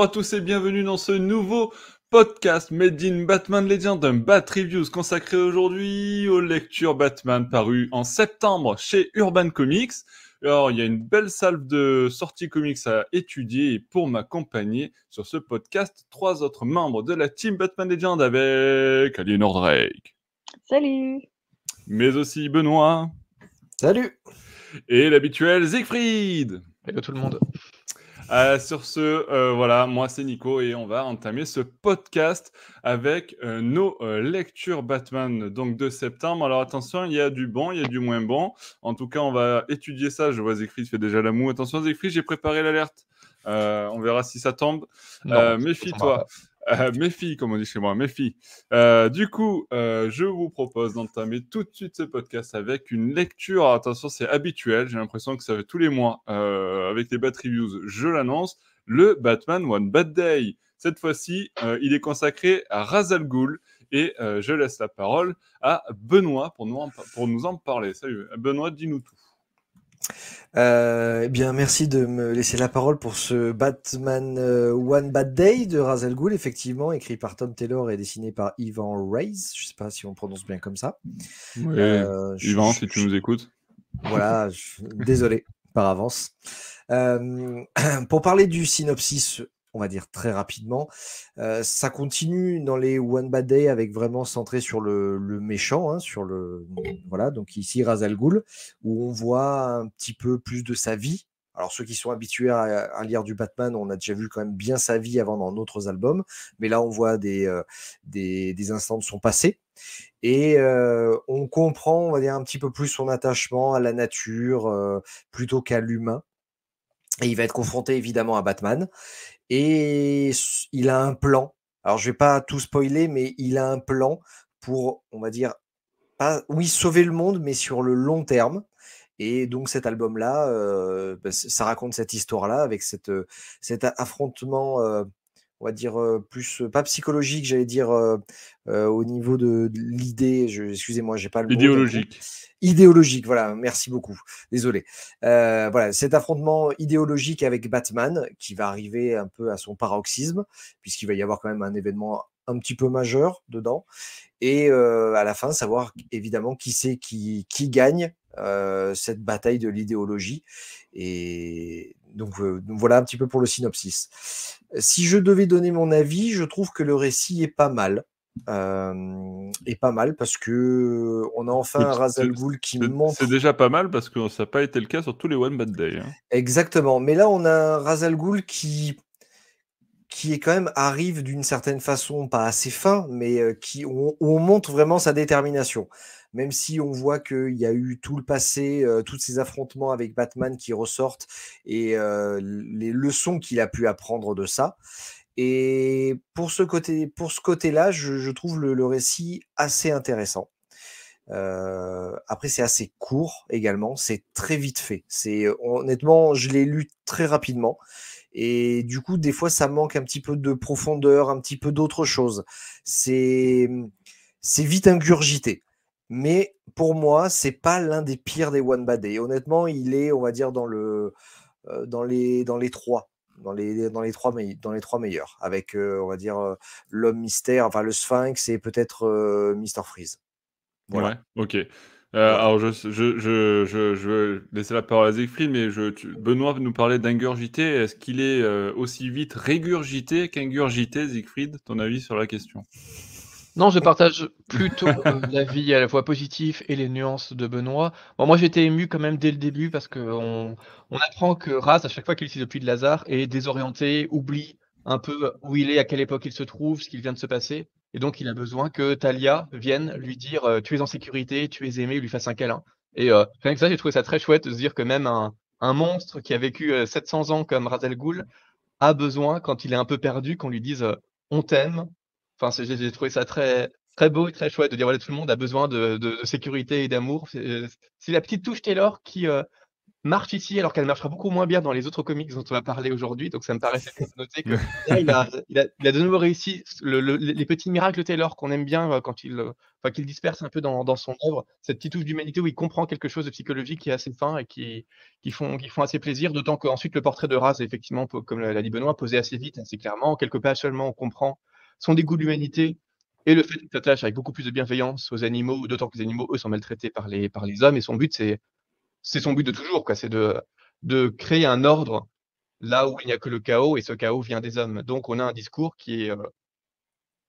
bonjour à tous et bienvenue dans ce nouveau podcast Made in Batman Legend, un Bat Reviews consacré aujourd'hui aux lectures Batman parues en septembre chez Urban Comics. Alors, il y a une belle salve de sorties comics à étudier et pour m'accompagner sur ce podcast, trois autres membres de la team Batman Legend avec Aliénor Drake. Salut Mais aussi Benoît. Salut Et l'habituel Siegfried. Hello tout le monde. Euh, sur ce, euh, voilà, moi c'est Nico et on va entamer ce podcast avec euh, nos lectures Batman donc de septembre. Alors attention, il y a du bon, il y a du moins bon. En tout cas, on va étudier ça. Je vois Zekri fait déjà la moue. Attention Zekri, j'ai préparé l'alerte. on verra si ça tombe. Méfie-toi. Euh, méfie, comme on dit chez moi, méfie. Euh, du coup, euh, je vous propose d'entamer tout de suite ce podcast avec une lecture. attention, c'est habituel. J'ai l'impression que ça fait tous les mois avec les Bat Reviews. Je l'annonce. Le Batman One Bad Day. Cette fois-ci, il est consacré à Razal Ghul. Et je laisse la parole à Benoît pour nous pour nous en parler. Salut, Benoît, dis-nous tout. Euh, eh bien, merci de me laisser la parole pour ce Batman euh, One Bad Day de Razel Ghul, effectivement, écrit par Tom Taylor et dessiné par Ivan Reyes. Je ne sais pas si on prononce bien comme ça. Euh, Ivan, si tu nous écoutes. Voilà, désolé par avance. pour parler du synopsis on va dire très rapidement. ça continue dans les One Bad Day avec vraiment centré sur le, méchant, hein, sur le voilà. Donc ici Razal Ghul, où on voit un petit peu plus de sa vie. Alors ceux qui sont habitués à, lire du Batman, on a déjà vu quand même bien sa vie avant dans d'autres albums, mais là on voit des, des, instants de son passé. Et on comprend, on va dire, un petit peu plus son attachement à la nature plutôt qu'à l'humain. Et il va être confronté évidemment à Batman. Et il a un plan. Alors, je vais pas tout spoiler, mais il a un plan pour, on va dire, pas, oui, sauver le monde, mais sur le long terme. Et donc cet album-là, euh, bah, ça raconte cette histoire-là avec cette, cet affrontement euh, on va dire, plus, pas psychologique, j'allais dire, au niveau de, l'idée, excusez-moi, j'ai pas le Idéologique. Idéologique, voilà, merci beaucoup, désolé. voilà, cet affrontement idéologique avec Batman qui va arriver un peu à son paroxysme, puisqu'il va y avoir quand même un événement un petit peu majeur dedans. Et à la fin, savoir évidemment qui c'est qui, qui gagne cette bataille de l'idéologie. Et donc, voilà un petit peu pour le synopsis. Si je devais donner mon avis, je trouve que le récit est pas mal. est pas mal parce que on a enfin un Razal Ghul qui montre. C'est déjà pas mal parce que ça n'a pas été le cas sur tous les One Bad Day. Hein. Exactement. Mais là, on a un Razal Ghul qui qui est quand même arrive d'une certaine façon, pas assez fin, mais qui où on montre vraiment sa détermination même si on voit qu'il y a eu tout le passé, tous ces affrontements avec Batman qui ressortent et les leçons qu'il a pu apprendre de ça. Et pour ce côté, pour ce côté-là, je, trouve le, récit assez intéressant. après, c'est assez court également, c'est très vite fait. C'est honnêtement, je l'ai lu très rapidement. Et du coup, des fois, ça manque un petit peu de profondeur, un petit peu d'autre chose. C'est c'est vite ingurgité mais pour moi, c'est pas l'un des pires des One Bad Day. Honnêtement, il est, on va dire, dans, le, euh, dans, les, dans les trois. Dans les, dans, les trois dans les trois meilleurs, avec, euh, on va dire, euh, l'homme mystère, enfin le Sphinx et peut-être Mister Freeze. Voilà. Ouais, ok. alors, je, je, je, je, vais laisser la parole à Siegfried, mais je, Benoît nous parlait d'ingurgité. Est-ce qu'il est aussi vite régurgité qu'ingurgité, Siegfried? Ton avis sur la question? Non, je partage plutôt euh, l'avis à la fois positif et les nuances de Benoît. Bon, moi, j'étais ému quand même dès le début parce qu'on on apprend que Raz, à chaque fois qu'il utilise le de Lazare, est désorienté, oublie un peu où il est, à quelle époque il se trouve, ce qu'il vient de se passer. Et donc, il a besoin que Talia vienne lui dire euh, Tu es en sécurité, tu es aimé, lui fasse un câlin. Et euh, rien que ça, j'ai trouvé ça très chouette de se dire que même un, monstre qui a vécu 700 ans comme Razel Ghoul a besoin, quand il est un peu perdu, qu'on lui dise On t'aime, Enfin, j'ai trouvé ça très, très beau et très chouette de dire voilà, tout le monde a besoin de, sécurité et d'amour. C'est la petite touche Taylor qui euh, marche ici, alors qu'elle marchera beaucoup moins bien dans les autres comics dont on va parler aujourd'hui. Donc, ça me paraissait noter que là, il a, il, a, il a, de nouveau réussi les petits miracles Taylor qu'on aime bien euh, quand il, enfin, qu'il disperse un peu dans, dans son œuvre cette petite touche d'humanité où il comprend quelque chose de psychologique qui est assez fin et qui, qui, font, qui font assez plaisir. D'autant qu'ensuite, le portrait de Raz, effectivement, comme l'a dit Benoît, posé assez vite, assez clairement. Quelques pages seulement, on comprend son dégoût de l'humanité et le fait qu'il s'attache avec beaucoup plus de bienveillance aux animaux, d'autant que les animaux, eux, sont maltraités par les, par les hommes. Et son but, c'est son but de toujours, quoi. C'est de, de créer un ordre là où il n'y a que le chaos, et ce chaos vient des hommes. Donc, on a un discours qui est euh,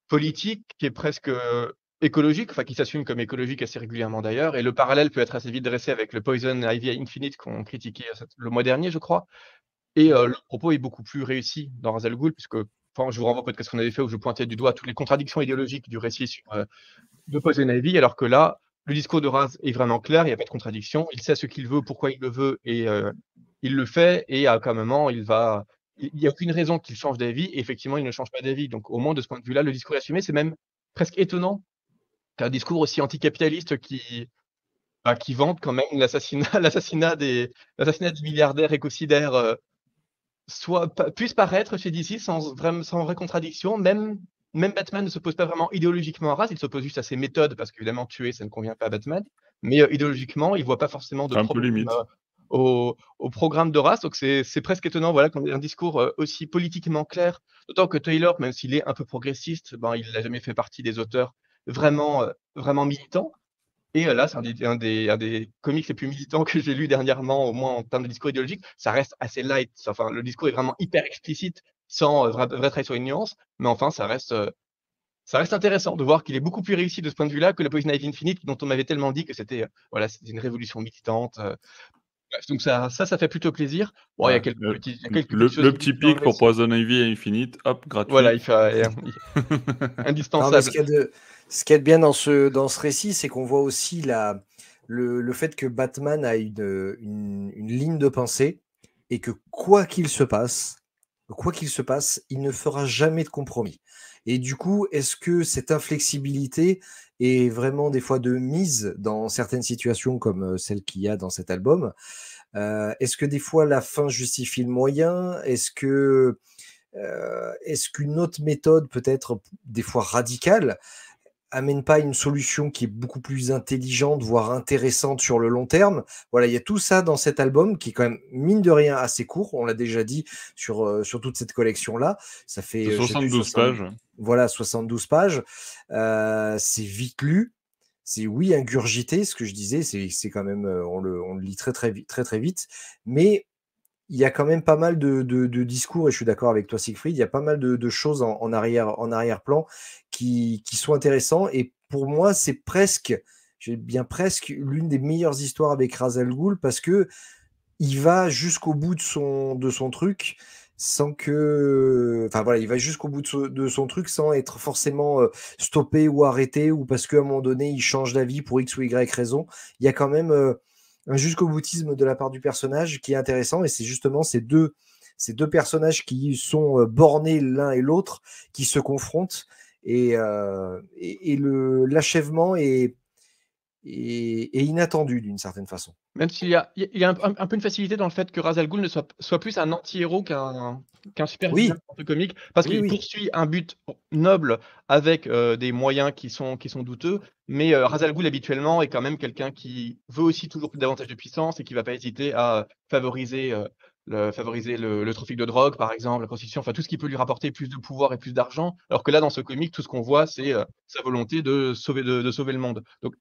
politique, qui est presque euh, écologique, enfin qui s'assume comme écologique assez régulièrement d'ailleurs, et le parallèle peut être assez vite dressé avec le Poison Ivy Infinite qu'on critiquait le mois dernier, je crois. Et euh, le propos est beaucoup plus réussi dans Razal Ghul, puisque enfin, je vous renvoie peut-être ce qu'on avait fait où je pointais du doigt toutes les contradictions idéologiques du récit sur, de Poison Ivy, alors que là, le discours de Raz est vraiment clair, il n'y a pas de contradiction, il sait ce qu'il veut, pourquoi il le veut, et il le fait, et à un moment, il va. Il n'y a aucune raison qu'il change d'avis, et effectivement, il ne change pas d'avis. Donc, au moins, de ce point de vue-là, le discours est assumé. C'est même presque étonnant qu'un discours aussi anticapitaliste qui, bah, qui vante quand même l'assassinat des, des milliardaires écocidaires euh, soit, puisse paraître chez DC sans, vraie contradiction, même même Batman ne se pose pas vraiment idéologiquement à Raz, il s'oppose juste à ses méthodes, parce qu'évidemment, tuer, ça ne convient pas à Batman. Mais euh, idéologiquement, il ne voit pas forcément de problème euh, au, au, programme de Raz. Donc, c'est presque étonnant voilà, qu'on ait un discours euh, aussi politiquement clair. D'autant que Taylor, même s'il est un peu progressiste, ben, il n'a jamais fait partie des auteurs vraiment, vraiment militants. Et là, c'est un, un, des, un des comics les plus militants que j'ai lu dernièrement, au moins en termes de discours idéologique. Ça reste assez light. Enfin, le discours est vraiment hyper explicite sans euh, vrai, travail sur une nuance. Mais enfin, ça reste, euh, ça reste intéressant de voir qu'il est beaucoup plus réussi de ce point de vue-là que la Poison Ivy Infinite, dont on m'avait tellement dit que c'était euh, voilà, une révolution militante. Donc ça, ça, ça fait plutôt plaisir. Bon, il y a quelques petits, y a quelques le, le petit pic pour Poison Ivy Infinite, hop, gratuit. Voilà, il fait indispensable. Non, ce qu'il y, a de bien dans ce, dans ce récit, c'est qu'on voit aussi la, le, le, fait que Batman a une, une, une ligne de pensée et que quoi qu'il se passe, quoi qu'il se passe, il ne fera jamais de compromis. Et du coup, est-ce que cette inflexibilité est vraiment des fois de mise dans certaines situations comme euh, celle qu'il y a dans cet album? Euh, Est-ce que des fois la fin justifie le moyen? Est-ce que euh, est-ce qu'une autre méthode peut être des fois radicale? Amène pas une solution qui est beaucoup plus intelligente, voire intéressante sur le long terme. Voilà, il y a tout ça dans cet album qui est quand même, mine de rien, assez court. On l'a déjà dit sur, euh, sur toute cette collection-là. Ça fait 72 euh, pages. Voilà, 72 pages. Euh, c'est vite lu. C'est oui, ingurgité, ce que je disais, c'est quand même, on le, on le lit très très vite, très très vite, mais il y a quand même pas mal de, discours, et je suis d'accord avec toi, Siegfried, il y a pas mal de, choses en, arrière, en arrière-plan qui, sont intéressants. Et pour moi, c'est presque, j'ai bien presque, l'une des meilleures histoires avec Razel Ghoul parce que il va jusqu'au bout de son, de son truc sans que. Enfin voilà, il va jusqu'au bout de, son truc sans être forcément euh, stoppé ou arrêté ou parce qu'à un moment donné, il change d'avis pour X ou Y raison. Il y a quand même. Euh, un jusqu'au boutisme de la part du personnage qui est intéressant et c'est justement ces deux, ces deux personnages qui sont euh, bornés l'un et l'autre qui se confrontent et, euh, et, le l'achèvement est, est, inattendu d'une certaine façon. Même s'il y a, il y a un, peu une facilité dans le fait que Razal Ghul ne soit, soit plus un anti-héros qu'un qu'un super oui. comique, parce qu'il poursuit un but noble avec euh, des moyens qui sont, qui sont douteux, mais euh, Razal Ghul habituellement est quand même quelqu'un qui veut aussi toujours davantage de puissance et qui va pas hésiter à favoriser, euh, le, favoriser le, trafic de drogue, par exemple, la prostitution, enfin tout ce qui peut lui rapporter plus de pouvoir et plus d'argent, alors que là, dans ce comique, tout ce qu'on voit, c'est sa volonté de sauver, de, de sauver le monde. Donc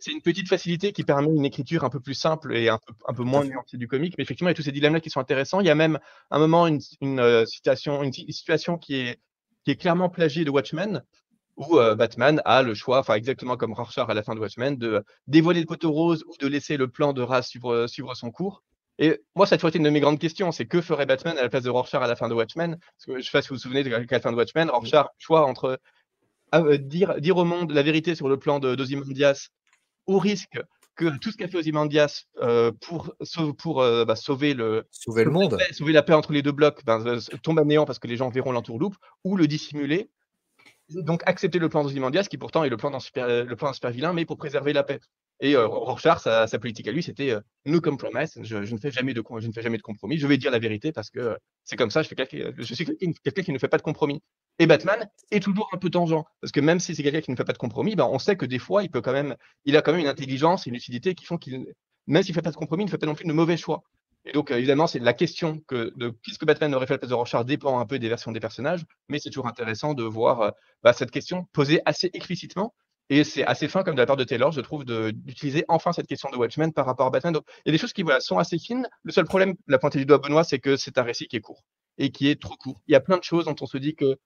c'est une petite facilité qui permet une écriture un peu plus simple et un peu, un peu moins nuancée du comique. Mais effectivement, il y a tous ces dilemmes-là qui sont intéressants. Il y a même un moment une, une, euh, situation, une, situation qui est, qui est clairement plagiée de Watchmen, où euh, Batman a le choix, enfin exactement comme Rorschach à la fin de Watchmen, de dévoiler le poteau rose ou de laisser le plan de race suivre, suivre son cours. Et moi, ça a toujours été une de mes grandes questions, c'est que ferait Batman à la place de Rorschach à la fin de Watchmen? Parce que je ne sais pas si vous vous souvenez de la fin de Watchmen, Rorschach choix entre euh, dire, dire au monde la vérité sur le plan d'Ozymandias au risque que tout ce qu'a fait Ozymandias euh, pour, pour euh, bah, sauver, le, sauver le monde, sauver la paix entre les deux blocs, ben, euh, tombe à néant parce que les gens verront l'entourloupe, ou le dissimuler. Donc accepter le plan d'Ozymandias, qui pourtant est le plan d'un super, le plan super vilain, mais pour préserver la paix. Et euh, Rorschach, sa, sa, politique à lui, c'était euh, no compromise. Je, je, ne fais jamais de, je ne fais jamais de compromis. Je vais dire la vérité parce que c'est comme ça. Je, fais quelqu'un, je suis quelqu'un qui ne fait pas de compromis. Et Batman est toujours un peu tangent parce que même si c'est quelqu'un qui ne fait pas de compromis, ben, on sait que des fois, il peut quand même, il a quand même une intelligence et une lucidité qui font qu'il, même s'il ne fait pas de compromis, il ne fait pas non plus de mauvais choix. Et donc, évidemment, c'est la question que de qu'est-ce que Batman aurait fait à la place de Rorschach dépend un peu des versions des personnages, mais c'est toujours intéressant de voir bah, cette question posée assez explicitement et c'est assez fin, comme de la part de Taylor, je trouve, d'utiliser enfin cette question de Watchmen par rapport à Batman. Donc, il y a des choses qui voilà, sont assez fines. Le seul problème, la pointe du doigt Benoît, c'est que c'est un récit qui est court et qui est trop court. Il y a plein de choses dont on se dit que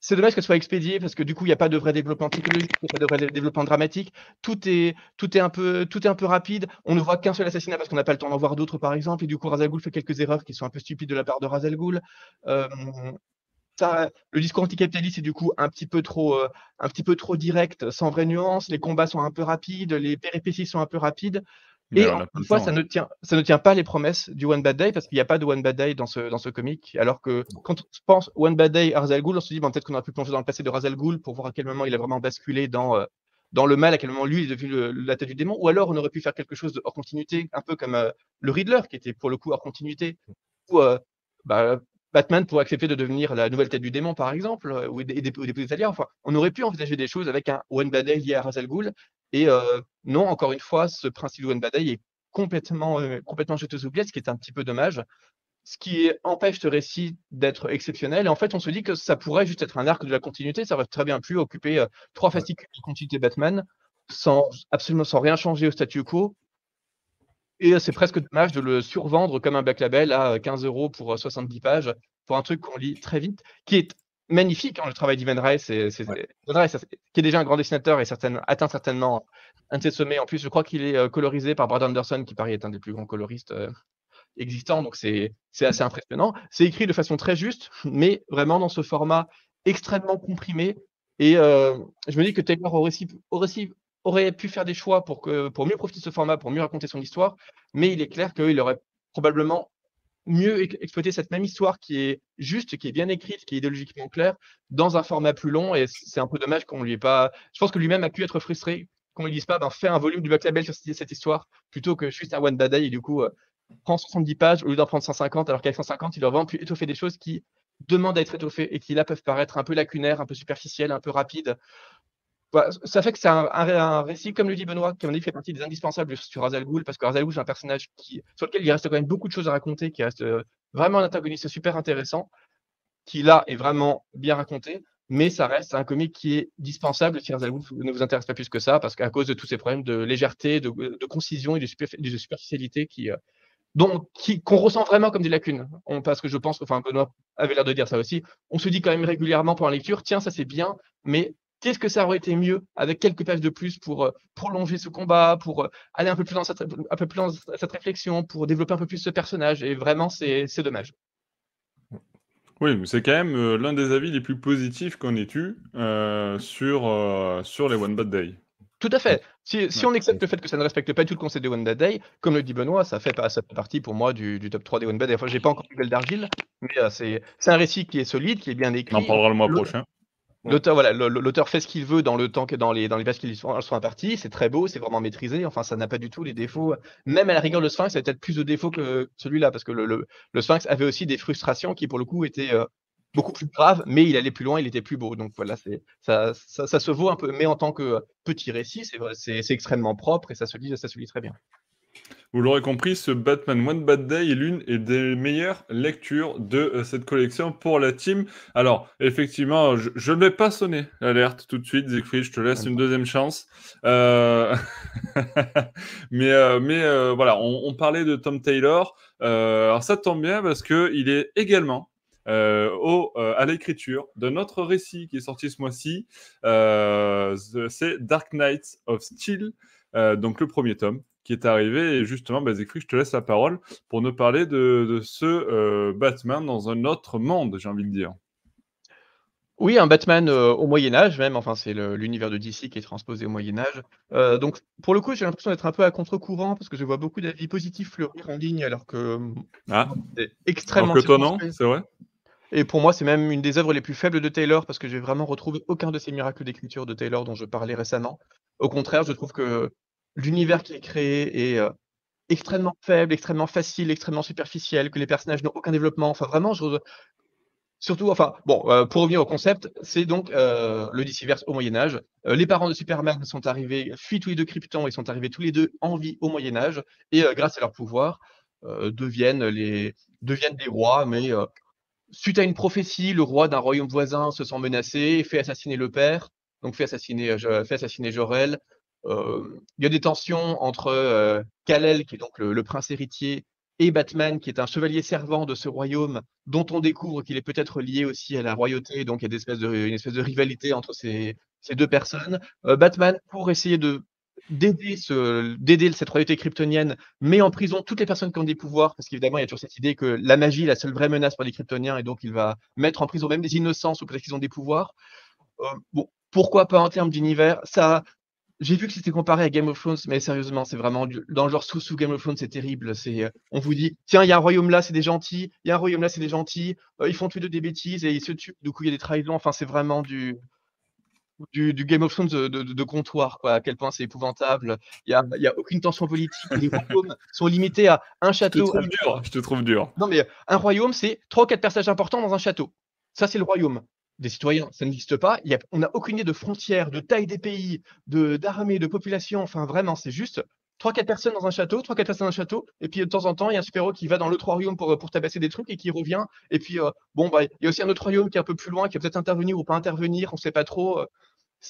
c'est dommage qu'elle soit expédiée parce que du coup, il n'y a pas de vrai développement psychologique, il n'y a pas de vrai développement dramatique. Tout est, tout est, un, peu, tout est un peu rapide. On ne voit qu'un seul assassinat parce qu'on n'a pas le temps d'en voir d'autres, par exemple. Et du coup, Razal fait quelques erreurs qui sont un peu stupides de la part de Razal euh, le discours anticapitaliste est du coup un petit peu trop, euh, un petit peu trop direct, sans vraie nuance. Les combats sont un peu rapides, les péripéties sont un peu rapides. Et une fois, ça ne, tient, ça ne tient pas les promesses du One Bad Day parce qu'il n'y a pas de One Bad Day dans ce, dans ce comic. Alors que quand on pense One Bad Day à Razal on se dit bon, peut-être qu'on aurait pu plonger dans le passé de Razal pour voir à quel moment il a vraiment basculé dans, euh, dans le mal, à quel moment lui est devenu la tête du démon. Ou alors on aurait pu faire quelque chose de hors continuité, un peu comme euh, le Riddler qui était pour le coup hors continuité. Ou bah, Batman pour accepter de devenir la nouvelle tête du démon, par exemple, euh, ou des, des, des Enfin, on aurait pu envisager des choses avec un One Bad Day lié à Razal Ghul. Et non, encore une fois, ce principe de One Bad Day est complètement, complètement jeté aux oubliettes, ce qui est un petit peu dommage. Ce qui empêche ce récit d'être exceptionnel. Et en fait, on se dit que ça pourrait juste être un arc de la continuité. Ça aurait très bien pu occuper trois fascicules de continuité Batman sans absolument sans rien changer au statu quo et c'est presque dommage de le survendre comme un back label à 15 euros pour 70 pages, pour un truc qu'on lit très vite, qui est magnifique. Hein, le travail d'Ivan Rice, c'est, qui est déjà un grand dessinateur et atteint certainement un de ses sommets. En plus, je crois qu'il est colorisé par Brad Anderson, qui paraît est un des plus grands coloristes existants. Donc, c'est, assez impressionnant. C'est écrit de façon très juste, mais vraiment dans ce format extrêmement comprimé. Et je me dis que Taylor aurait, aurait, aurait pu faire des choix pour, que, pour mieux profiter de ce format, pour mieux raconter son histoire, mais il est clair qu'il aurait probablement mieux exploité cette même histoire qui est juste, qui est bien écrite, qui est idéologiquement claire, dans un format plus long. Et c'est un peu dommage qu'on lui ait pas. Je pense que lui-même a pu être frustré qu'on ne lui dise pas, ben, fais un volume du Black Label sur cette histoire, plutôt que juste un One Bad Day, et du coup, euh, prend 70 pages au lieu d'en prendre 150, alors qu'avec 150, il aurait vraiment pu étoffer des choses qui demandent à être étoffées et qui là peuvent paraître un peu lacunaires, un peu superficielles, un peu rapides. Bah, ça fait que c'est un, récit, comme le dit Benoît, qui dit fait partie des indispensables sur Razal Ghul, parce que Razal Ghul, c'est un personnage sur lequel il reste quand même beaucoup de choses à raconter, qui reste euh, vraiment un antagoniste super intéressant, qui là est vraiment bien raconté, mais ça reste un comique qui est dispensable si Razal Ghul ne vous intéresse pas plus que ça, parce qu'à cause de tous ces problèmes de légèreté, de, concision et de, superficialité qui, euh, dont, qu'on ressent vraiment comme des lacunes. Parce que je pense, enfin Benoît avait l'air de dire ça aussi, on se dit quand même régulièrement pendant la lecture, tiens, ça c'est bien, mais Qu'est-ce que ça aurait été mieux avec quelques pages de plus pour euh, prolonger ce combat, pour euh, aller un peu plus dans cette, un peu plus dans cette réflexion, pour développer un peu plus ce personnage Et vraiment, c'est dommage. Oui, c'est quand même euh, l'un des avis les plus positifs qu'on ait eu sur, sur les One Bad Day. Tout à fait. Si, si on accepte le fait que ça ne respecte pas tout le concept des One Bad Day, comme le dit Benoît, ça fait, ça fait partie pour moi du, du top 3 des One Bad Day. Enfin, j'ai pas encore gueule d'argile, mais c'est un récit qui est solide, qui est bien écrit. On en parlera le mois prochain. L'auteur, fait ce qu'il veut dans le temps que dans les dans les pages qui sont, sont imparties. C'est très beau, c'est vraiment maîtrisé. Enfin, ça n'a pas du tout les défauts. Même à la rigueur, le Sphinx a peut-être plus de défauts que celui-là, parce que le, Sphinx avait aussi des frustrations qui, pour le coup, étaient euh, beaucoup plus graves, mais il allait plus loin, il était plus beau. Donc voilà, ça, ça, se vaut un peu. Mais en tant que petit récit, c'est c'est extrêmement propre et ça se lit, ça se lit très bien. Vous l'aurez compris, ce Batman One Bad Day est l'une des meilleures lectures de euh, cette collection pour la team. Alors, effectivement, je ne vais pas sonner l'alerte tout de suite, Siegfried, je te laisse une deuxième chance. Euh, mais euh, mais voilà, on, parlait de Tom Taylor. alors, ça tombe bien parce qu'il est également au, à l'écriture de notre récit qui est sorti ce mois-ci. c'est Dark Knights of Steel, donc le premier tome qui est arrivé. Et justement, bah, je te laisse la parole pour nous parler de, ce euh, Batman dans un autre monde, j'ai envie de dire. Oui, un Batman euh, au Moyen Âge même, enfin c'est l'univers de DC qui est transposé au Moyen Âge. Euh, donc pour le coup, j'ai l'impression d'être un peu à contre-courant parce que je vois beaucoup d'avis positifs fleurir en ligne alors que ah. c'est extrêmement étonnant, c'est vrai? Et pour moi, c'est même une des œuvres les plus faibles de Taylor parce que j'ai vraiment retrouvé aucun de ces miracles d'écriture de Taylor dont je parlais récemment. Au contraire, je trouve que l'univers qui est créé est extrêmement faible, extrêmement facile, extrêmement superficiel, que les personnages n'ont aucun développement. Enfin, vraiment, je, Surtout, enfin, bon, pour revenir au concept, c'est donc euh, le Diciverse au Moyen-Âge. les parents de Superman sont arrivés, fuient tous les deux Krypton, ils sont arrivés tous les deux en vie au Moyen-Âge, et grâce à leur pouvoir, deviennent, les, deviennent des rois, mais suite à une prophétie, le roi d'un royaume voisin se sent menacé, fait assassiner le père, donc fait assassiner, euh, fait assassiner Jorel. Il y a des tensions entre Kal-El, qui est donc le, prince héritier, et Batman, qui est un chevalier servant de ce royaume, dont on découvre qu'il est peut-être lié aussi à la royauté, donc il y a une espèce de rivalité entre ces, deux personnes. Batman, pour essayer de d'aider ce, d'aider cette royauté kryptonienne, met en prison toutes les personnes qui ont des pouvoirs, parce qu'évidemment, il y a toujours cette idée que la magie est la seule vraie menace pour les kryptoniens, et donc il va mettre en prison même des innocents sous prétexte qu'ils ont des pouvoirs. Bon, pourquoi pas en termes d'univers Ça, j'ai vu que c'était comparé à Game of Thrones, mais sérieusement, c'est vraiment dans le genre sous sous Game of Thrones, c'est terrible. C'est, euh, on vous dit, tiens, il y a un royaume là, c'est des gentils, il y a un royaume là, c'est des gentils, euh, ils font tous les deux des bêtises et ils se tuent. Du coup, il y a des trahisons. Enfin, c'est vraiment du, du, Game of Thrones de, comptoir, quoi, à quel point c'est épouvantable. Il n'y a, a, aucune tension politique. Les royaumes sont limités à un château. Je te trouve dur. Je te trouve dur. Non, mais un royaume, c'est trois quatre personnages importants dans un château. Ça, c'est le royaume. Des citoyens, ça n'existe pas. Il y a, on n'a aucune idée de frontières, de taille des pays, de d'armée, de population. Enfin, vraiment, c'est juste trois, quatre personnes dans un château, trois, quatre personnes dans un château, et puis de temps en temps, il y a un super-héros qui va dans l'autre royaume pour, pour tabasser des trucs et qui revient. Et puis, euh, bon, bah, il y a aussi un autre royaume qui est un peu plus loin, qui va peut-être intervenir ou pas intervenir, on ne sait pas trop. Euh,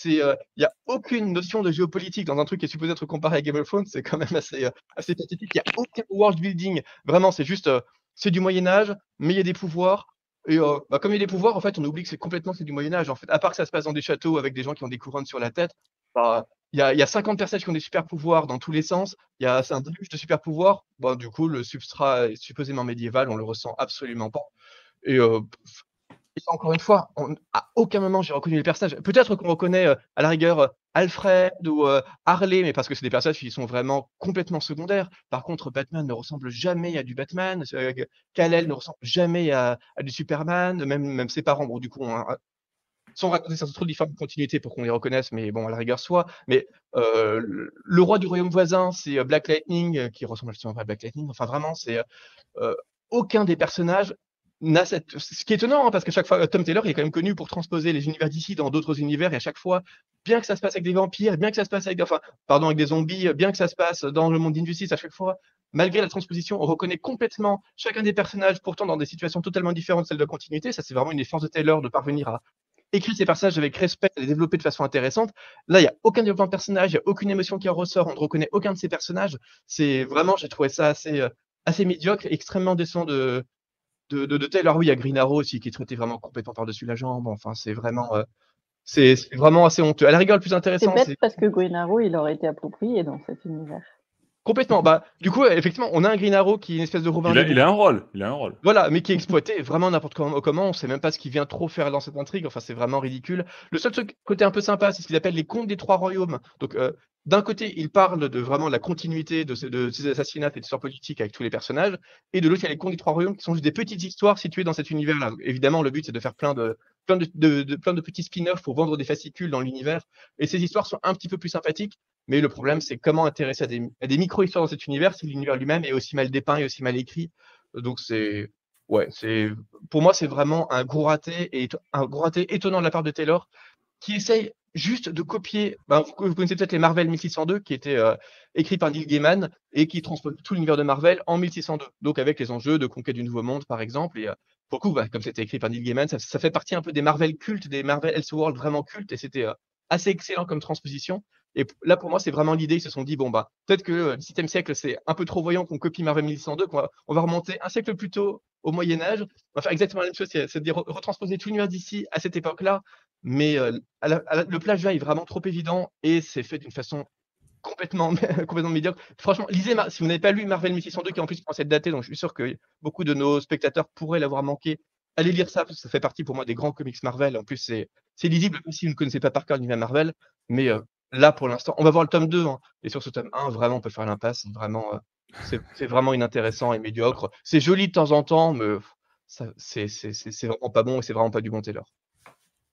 euh, il n'y a aucune notion de géopolitique dans un truc qui est supposé être comparé à Game of Thrones, c'est quand même assez, euh, assez pathétique. Il n'y a aucun world building. Vraiment, c'est juste, c'est du Moyen-Âge, mais il y a des pouvoirs. Et bah, comme il y a des pouvoirs, en fait, on oublie que c'est complètement c'est du Moyen-Âge. En fait, à part que ça se passe dans des châteaux avec des gens qui ont des couronnes sur la tête, bah, il y, a, y, a 50 personnages qui ont des super pouvoirs dans tous les sens. Il y a un déluge de super pouvoirs. Bah, du coup, le substrat est supposément médiéval, on le ressent absolument pas. Et encore une fois, à aucun moment j'ai reconnu les personnages. Peut-être qu'on reconnaît euh, à la rigueur euh, Alfred ou euh, Harley, mais parce que c'est des personnages qui sont vraiment complètement secondaires. Par contre, Batman ne ressemble jamais à du Batman. Kal-El ne ressemble jamais à, du Superman, même, même ses parents. Bon, du coup, on, sans raconter ça, trop différentes continuités pour qu'on les reconnaisse, mais bon, à la rigueur, soit. Mais le roi du royaume voisin, c'est Black Lightning, qui ressemble à Black Lightning. Enfin, vraiment, c'est aucun des personnages ce qui est étonnant, hein, parce qu'à chaque fois, Tom Taylor est quand même connu pour transposer les univers d'ici dans d'autres univers, et à chaque fois, bien que ça se passe avec des vampires, bien que ça se passe avec, enfin, pardon, avec des zombies, bien que ça se passe dans le monde d'injustice, à chaque fois, malgré la transposition, on reconnaît complètement chacun des personnages, pourtant dans des situations totalement différentes de celles de continuité. Ça, c'est vraiment une des forces de Taylor de parvenir à écrire ces personnages avec respect et les développer de façon intéressante. Là, il n'y a aucun développement de personnage, il n'y a aucune émotion qui en ressort, on ne reconnaît aucun de ces personnages. C'est vraiment, j'ai trouvé ça assez, euh, assez médiocre, extrêmement décent de, de, de, de Alors oui, il y a Green Arrow aussi qui est traité vraiment complètement par-dessus la jambe. Enfin, c'est vraiment, euh, c'est vraiment assez honteux. À la rigueur, le plus intéressant. C'est bête parce que Green Arrow, il aurait été approprié dans cet univers. Complètement. Bah, du coup, effectivement, on a un Green Arrow qui est une espèce de Robin. Il a, un rôle. Il a un rôle. Voilà, mais qui est exploité vraiment n'importe comment, comment. On sait même pas ce qu'il vient trop faire dans cette intrigue. Enfin, c'est vraiment ridicule. Le seul truc, côté un peu sympa, c'est ce qu'ils appellent les contes des trois royaumes. Donc, euh, d'un côté, il parle de vraiment la continuité de ces, assassinats et de histoires politiques avec tous les personnages, et de l'autre, il y a les contes des trois royaumes qui sont juste des petites histoires situées dans cet univers-là. Évidemment, le but, c'est de faire plein de, plein de, de petits spin-offs pour vendre des fascicules dans l'univers, et ces histoires sont un petit peu plus sympathiques, mais le problème, c'est comment intéresser à des, micro-histoires dans cet univers si l'univers lui-même est aussi mal dépeint et aussi mal écrit. Donc, c'est. Ouais, c'est. Pour moi, c'est vraiment un gros raté, et un gros raté étonnant de la part de Taylor, qui essaye juste de copier. Ben, vous, connaissez peut-être les Marvel 1602 qui étaient euh, écrits par Neil Gaiman et qui transposent tout l'univers de Marvel en 1602. Donc avec les enjeux de conquête du Nouveau Monde, par exemple. Et euh, pour le coup, bah, comme c'était écrit par Neil Gaiman, ça, fait partie un peu des Marvel cultes, des Marvel Elseworld vraiment cultes. Et c'était euh, assez excellent comme transposition. Et là, pour moi, c'est vraiment l'idée. Ils se sont dit, bon, bah, peut-être que le 7 siècle, c'est un peu trop voyant qu'on copie Marvel 1602, qu'on va, on va remonter un siècle plus tôt au Moyen-Âge. On va faire exactement la même chose, c'est de retransposer tout l'univers d'ici à cette époque-là. Mais euh, le plagiat est vraiment trop évident et c'est fait d'une façon complètement, complètement médiocre. Franchement, lisez, si vous n'avez pas lu Marvel 1602, qui en plus pense être daté, donc je suis sûr que beaucoup de nos spectateurs pourraient l'avoir manqué, allez lire ça, parce que ça fait partie pour moi des grands comics Marvel. En plus, c'est lisible, même si vous ne connaissez pas par cœur l'univers Marvel. Mais euh, là, pour l'instant, on va voir le tome 2. Hein. et sur ce tome 1, vraiment, on peut faire l'impasse. Vraiment, euh, c'est vraiment inintéressant et médiocre. C'est joli de temps en temps, mais c'est vraiment pas bon et c'est vraiment pas du bon Taylor.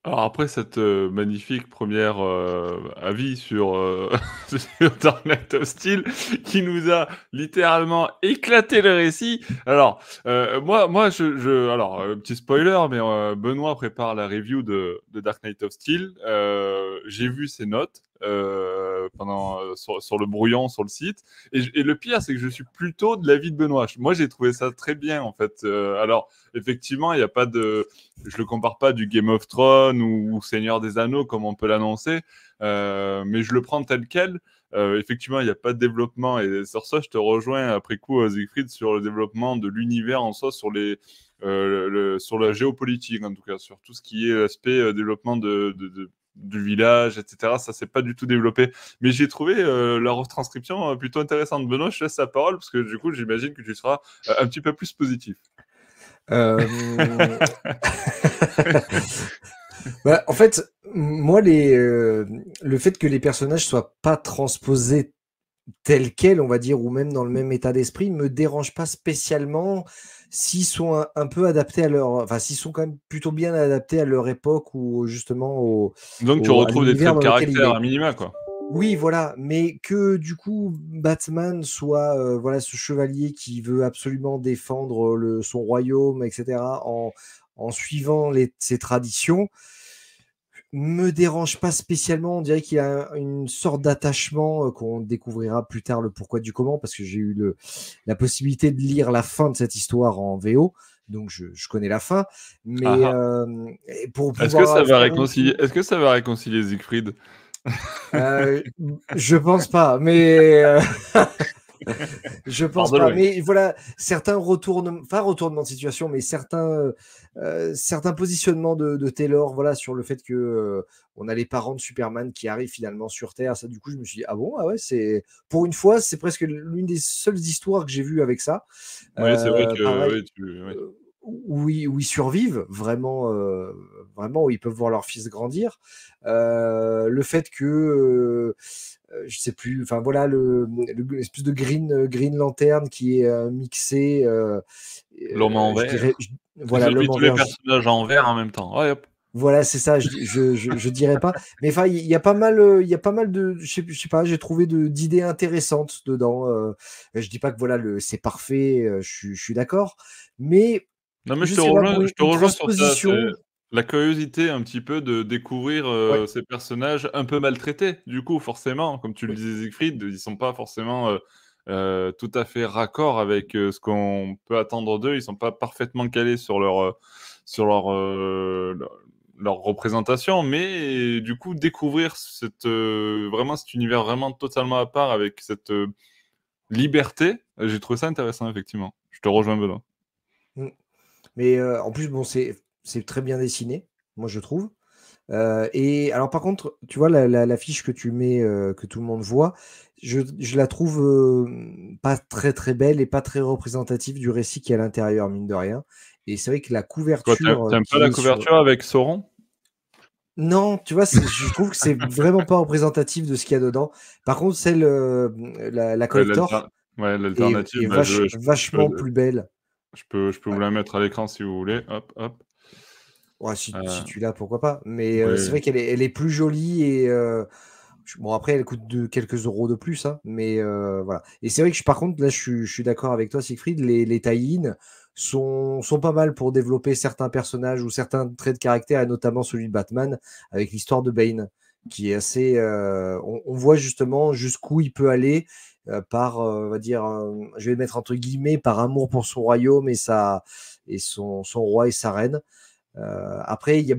Alors après cette, heu, magnifique première re avis sur, heu, sur Dark Knight of Steel qui nous a littéralement éclaté le récit. Alors, heu, moi moi je je alors, heu, petit spoiler, mais, heu, Benoît prépare la review de de Dark Knight of Steel. J'ai vu ses notes, pendant, heu, sur le brouillon, sur le site et le pire, c'est que je suis plutôt de l'avis de Benoît. Moi, j'ai trouvé ça très bien, en fait, heu, alors effectivement, il y a pas de je le compare pas du Game of Thrones ou Seigneur des Anneaux comme on peut l'annoncer, mais je le prends tel quel. Effectivement, il y a pas de développement et sur ça, je te rejoins après coup, Siegfried, sur le développement de l'univers en soi, sur les, sur la géopolitique, en tout cas, sur tout ce qui est aspect, heu, développement de du village et cetera. Ça, c'est pas du tout développé. Mais j'ai trouvé, heu, la retranscription, heu, plutôt intéressante. Benoît, je te laisse la parole parce que du coup, j'imagine que tu seras, heu, un petit peu plus positif. Hem, bah, en fait, moi le fait que les personnages soient pas transposés tels quels, on va dire, ou même dans le même état d'esprit, me dérange pas spécialement s'ils sont un un peu adaptés à leur enfin, s'ils sont quand même plutôt bien adaptés à leur époque ou justement au Donc tu au retrouves des traits de caractère à minima, quoi? Oui, voilà, mais que du coup, Batman soit, heu, voilà, ce chevalier qui veut absolument défendre le son royaume et cetera en en suivant les ses traditions me dérange pas spécialement. On dirait qu'il y a un une sorte d'attachement, heu, qu'on découvrira plus tard le pourquoi du comment, parce que j'ai eu le la possibilité de lire la fin de cette histoire en VO, donc je je connais la fin. Mais, Ah ah. et pour Est-ce que ça va réconcilier est-ce que ça va réconcilier Siegfried? Heu, mmh, je pense pas, mais, heu, je pense pas. Mais voilà, certains retournem enfin retournements de situation, mais certains, heu, certains positionnements de de Taylor, voilà, sur le fait que, heu, on a les parents de Superman qui arrivent finalement sur Terre. Ça, du coup, je me suis dit: «Ah bon? Ah ouais?» c'est pour une fois, c'est presque l'une des seules histoires que j'ai vues avec ça. Oui, c'est vrai Heu, que tu. Où ils où ils survivent vraiment, heu, vraiment où ils peuvent voir leur fils grandir. Heu, le fait que, heu heu, je sais plus, enfin voilà, le, le l'espèce de Green, heu, Green Lantern qui est, heu, mixé, L'homme en je dirais vert. j Ils voilà, l'homme en vert, personnages en vert en même temps. Hop! voilà, c'est ça, je je je je dirais pas. Mais enfin, il y a pas mal, il y a pas mal de je sais je sais pas, j'ai trouvé de d'idées intéressantes dedans, heu, je dis pas que voilà le c'est parfait, je je suis d'accord, mais Non, mais je je te pas, rejoins je te sur ça. La curiosité un petit peu de découvrir, Ouais. heu, ces personnages un peu maltraités. Du coup, forcément, comme tu le disais Siegfried, ils sont pas forcément, heu heu, tout à fait raccord avec, ce qu'on peut attendre d'eux. Ils sont pas parfaitement calés sur leur, sur leur, leur leur représentation, mais du coup, découvrir cette, vraiment cet univers vraiment totalement à part avec cette, liberté, j'ai trouvé ça intéressant effectivement. Je te rejoins Benoît. Mmh. Mais, heu, en plus, bon, c'est très bien dessiné, moi je trouve. Heu et alors par contre, tu vois la la l'affiche que tu mets, heu, que tout le monde voit, je je la trouve, pas très, très belle et pas très représentative du récit qui est à l'intérieur, mine de rien et c'est vrai que la couverture, tu heu, aimes pas la sur couverture avec Sauron? Non, tu vois, je trouve que c'est vraiment pas représentatif de ce qu'il y a dedans. Par contre, celle, la collector ouais, est l'alternative, est bah, vache je je je peux vachement plus belle. Je peux je peux vous la mettre à l'écran si vous voulez. Hop, hop. Ouais, si si Heu, tu l'as, pourquoi pas? Mais, heu, c'est vrai qu'elle est elle est plus jolie et heu, ch bon après elle coûte de quelques euros de plus, hein, mais, voilà et c'est vrai que je par contre là, je suis je suis d'accord avec toi Siegfried, les les tie-in sont sont pas mal pour développer certains personnages ou certains traits de caractère et notamment celui de Batman avec l'histoire de Bane qui est assez, on on voit justement jusqu'où il peut aller, par, heu, on va dire, je vais le mettre entre guillemets, «par amour pour son royaume et sa et son son roi et sa reine». Heu, après il y a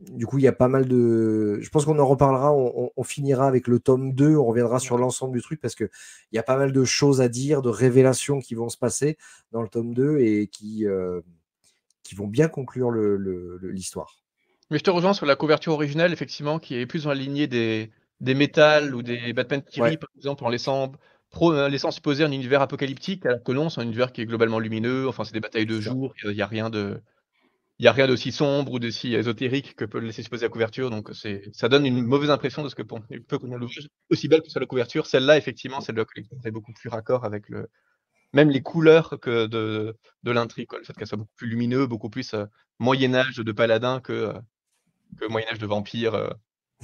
du coup, il y a pas mal de je pense qu'on en reparlera, on on on finira avec le tome 2, on reviendra sur l'ensemble du truc parce qu'il y a pas mal de choses à dire, de révélations qui vont se passer dans le tome 2 et qui, qui vont bien conclure l'histoire. Mais je te rejoins sur la couverture originale, effectivement, qui est plus dans la lignée des des Metal ou des Batman Ouais. rit, par exemple, en laissant pro heu, laissant supposer un univers apocalyptique, alors que non, c'est un univers qui est globalement lumineux, enfin, c'est des batailles de jour, il y a rien de il y a rien d'aussi sombre ou d'aussi ésotérique que peut laisser supposer la couverture, donc c'est ça donne une mauvaise impression de ce que peut contenir l'ouvrage. Aussi belle que soit la couverture, celle-là, effectivement, celle de la collector est beaucoup plus raccord avec le même les couleurs que de de l'intrigue. Le fait qu'elle soit beaucoup plus lumineux, beaucoup plus, heu, moyen âge de paladin que, heu que Moyen-Âge de vampire. euh,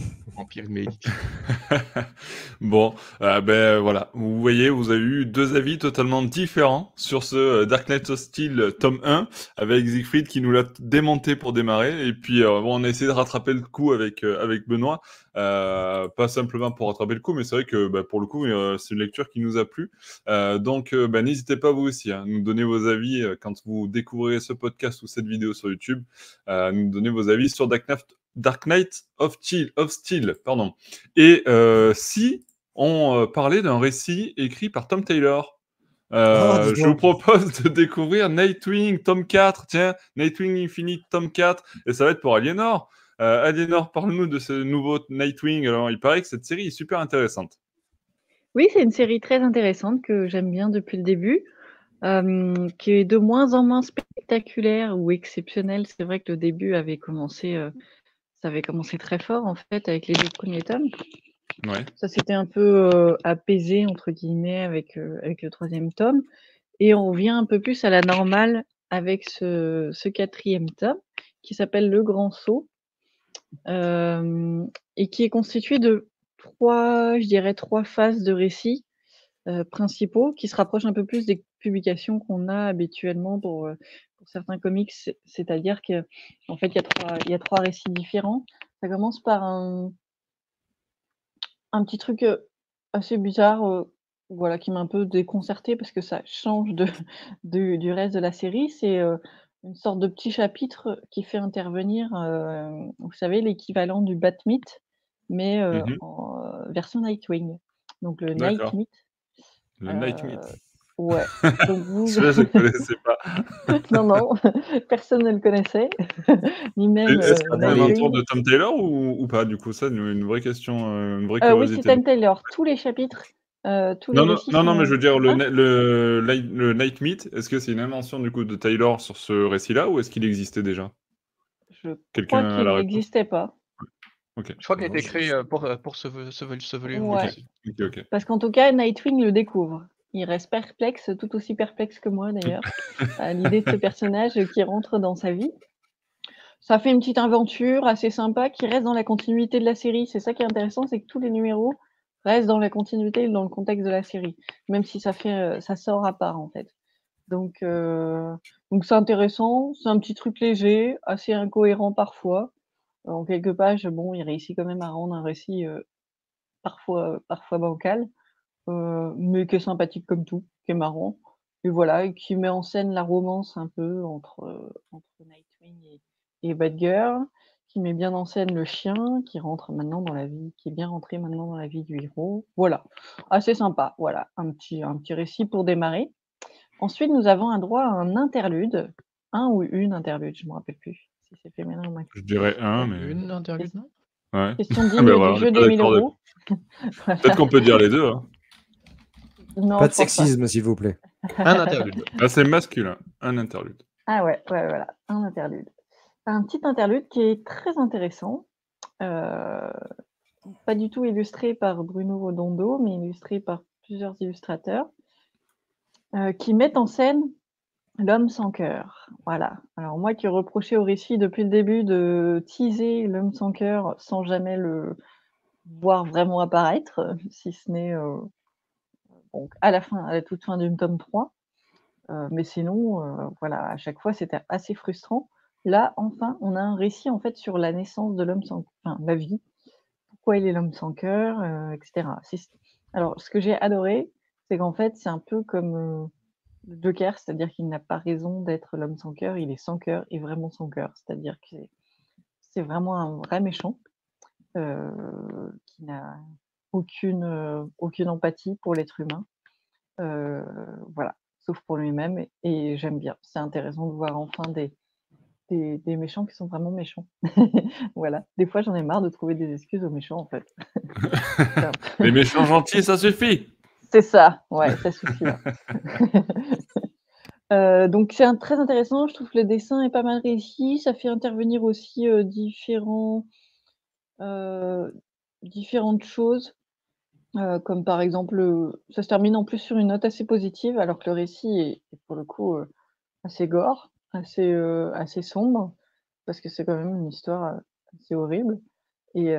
vampire inédit. Bon, euh, ben voilà, vous voyez, vous avez eu deux avis totalement différents sur ce euh, Dark Knight Hostile tome 1 avec Siegfried qui nous l'a démonté pour démarrer et puis euh, bon, on a essayé de rattraper le coup avec euh, avec Benoît, euh, pas simplement pour rattraper le coup, mais c'est vrai que bah, pour le coup euh, c'est une lecture qui nous a plu. Euh, donc euh, bah, n'hésitez pas vous aussi à nous donner vos avis euh, quand vous découvrirez ce podcast ou cette vidéo sur YouTube, euh, nous donner vos avis sur Dark Knight Dark Knight of Steel, of Steel pardon. Et euh, si on euh, parlait d'un récit écrit par Tom Taylor, euh, Oh, dis je vous propose de découvrir Nightwing tome 4. Tiens, Nightwing Infinite tome 4. Et ça va être pour Aliénor. Euh, Aliénor, parle-nous de ce nouveau Nightwing. Alors, il paraît que cette série est super intéressante. Oui, c'est une série très intéressante que j'aime bien depuis le début, euh, qui est de moins en moins spectaculaire ou exceptionnelle. C'est vrai que le début avait commencé, euh, ça avait commencé très fort en fait avec les deux premiers tomes. Ouais. Ça s'était un peu euh, apaisé entre guillemets avec euh, avec le troisième tome, et on revient un peu plus à la normale avec ce, ce quatrième tome qui s'appelle Le Grand Saut euh, et qui est constitué de trois, je dirais trois phases de récit euh, principaux qui se rapprochent un peu plus des publications qu'on a habituellement pour, pour certains comics, c'est- c'est-à-dire que en fait il y a trois il y a trois récits différents. Ça commence par un un petit truc euh, assez bizarre, euh, voilà, qui m'a un peu déconcerté parce que ça change de, du, du reste de la série. C'est euh, une sorte de petit chapitre qui fait intervenir, euh, vous savez, l'équivalent du Batmite, mais Mhm. en version Nightwing. Donc le D'accord. Nightmite. Le Nightmite. Ouais. Donc vous, Celui-là, je ne connaissais pas. non, non, personne ne le connaissait, ni même Est-ce euh, que c'est un Nightwing. inventeur de Tom Taylor ou, ou pas Du coup, ça, une, vraie question, euh, une vraie Euh, oui, c'est. Tom Taylor. Tous les chapitres, euh, tous Non, les non, récits non, non, mais je veux dire, le, Ah, le, le Nightmite, est-ce que c'est une invention du coup de Taylor sur ce récit-là ou est-ce qu'il existait déjà? Je Quelqu'un crois a qu'il n'existait pas. Ok, Je crois qu'il a été créé pour, pour ce, ce, vol- ce volume. Ouais. Parce qu'en tout cas, Nightwing le découvre. Il reste perplexe, tout aussi perplexe que moi d'ailleurs, à l'idée de ce personnage qui rentre dans sa vie. Ça fait une petite aventure assez sympa qui reste dans la continuité de la série. C'est ça qui est intéressant, c'est que tous les numéros restent dans la continuité, dans le contexte de la série, même si ça fait, euh, ça sort à part en fait. Donc, euh, donc c'est intéressant. C'est un petit truc léger, assez incohérent parfois. En quelques pages, bon, il réussit quand même à rendre un récit euh, parfois, parfois bancal euh, mais qui est sympathique comme tout, qui est marrant. Et voilà, et qui met en scène la romance un peu entre, euh, entre Nightwing et, et Batgirl, qui met bien en scène le chien, qui rentre maintenant dans la vie, qui est bien rentré maintenant dans la vie du héros. Voilà, assez sympa. Voilà, un petit, un petit récit pour démarrer. Ensuite, nous avons un droit à un interlude, un ou une interlude, je me rappelle plus si c'est féminin ou masculin. Je dirais un, mais. Une interlude, non? Ouais. Question digne Ben du jeu des 1000 d'accord euros. Voilà. Peut-être qu'on peut dire les deux. hein. Non, Pas de sexisme, s'il vous plaît. Un interlude. Là, c'est masculin, un interlude. Ah ouais, ouais, voilà, un interlude. Un petit interlude qui est très intéressant. euh, pas du tout illustré par Bruno Rodondo, mais illustré par plusieurs illustrateurs euh, qui mettent en scène l'homme sans cœur. Voilà. Alors moi qui reprochais au récit depuis le début de teaser l'homme sans cœur sans jamais le voir vraiment apparaître, si ce n'est euh, donc à la fin, à la toute fin d'une tome 3. Euh, mais sinon, euh, voilà, à chaque fois, c'était assez frustrant. Là, enfin, on a un récit en fait sur la naissance de l'homme sans, enfin, la vie, pourquoi il est l'homme sans cœur, euh, etc. Alors, ce que j'ai adoré, c'est qu'en fait, c'est un peu comme le Joker, c'est-à-dire qu'il n'a pas raison d'être l'homme sans cœur, il est sans cœur et vraiment sans cœur. C'est-à-dire que c'est- vraiment un vrai méchant qui n'a aucune, euh, aucune empathie pour l'être humain. Euh, voilà, sauf pour lui-même. Et, et j'aime bien. C'est intéressant de voir enfin des, des, des méchants qui sont vraiment méchants. voilà. Des fois, j'en ai marre de trouver des excuses aux méchants, en fait. Les méchants gentils, ça suffit. C'est ça, ouais, ça suffit. là. Euh, donc c'est très intéressant, je trouve que le dessin est pas mal réussi, ça fait intervenir aussi euh, différents, euh, différentes choses, euh, comme par exemple, euh, ça se termine en plus sur une note assez positive, alors que le récit est, pour le coup euh, assez gore, assez, assez sombre, parce que c'est quand même une histoire c'est horrible. Et,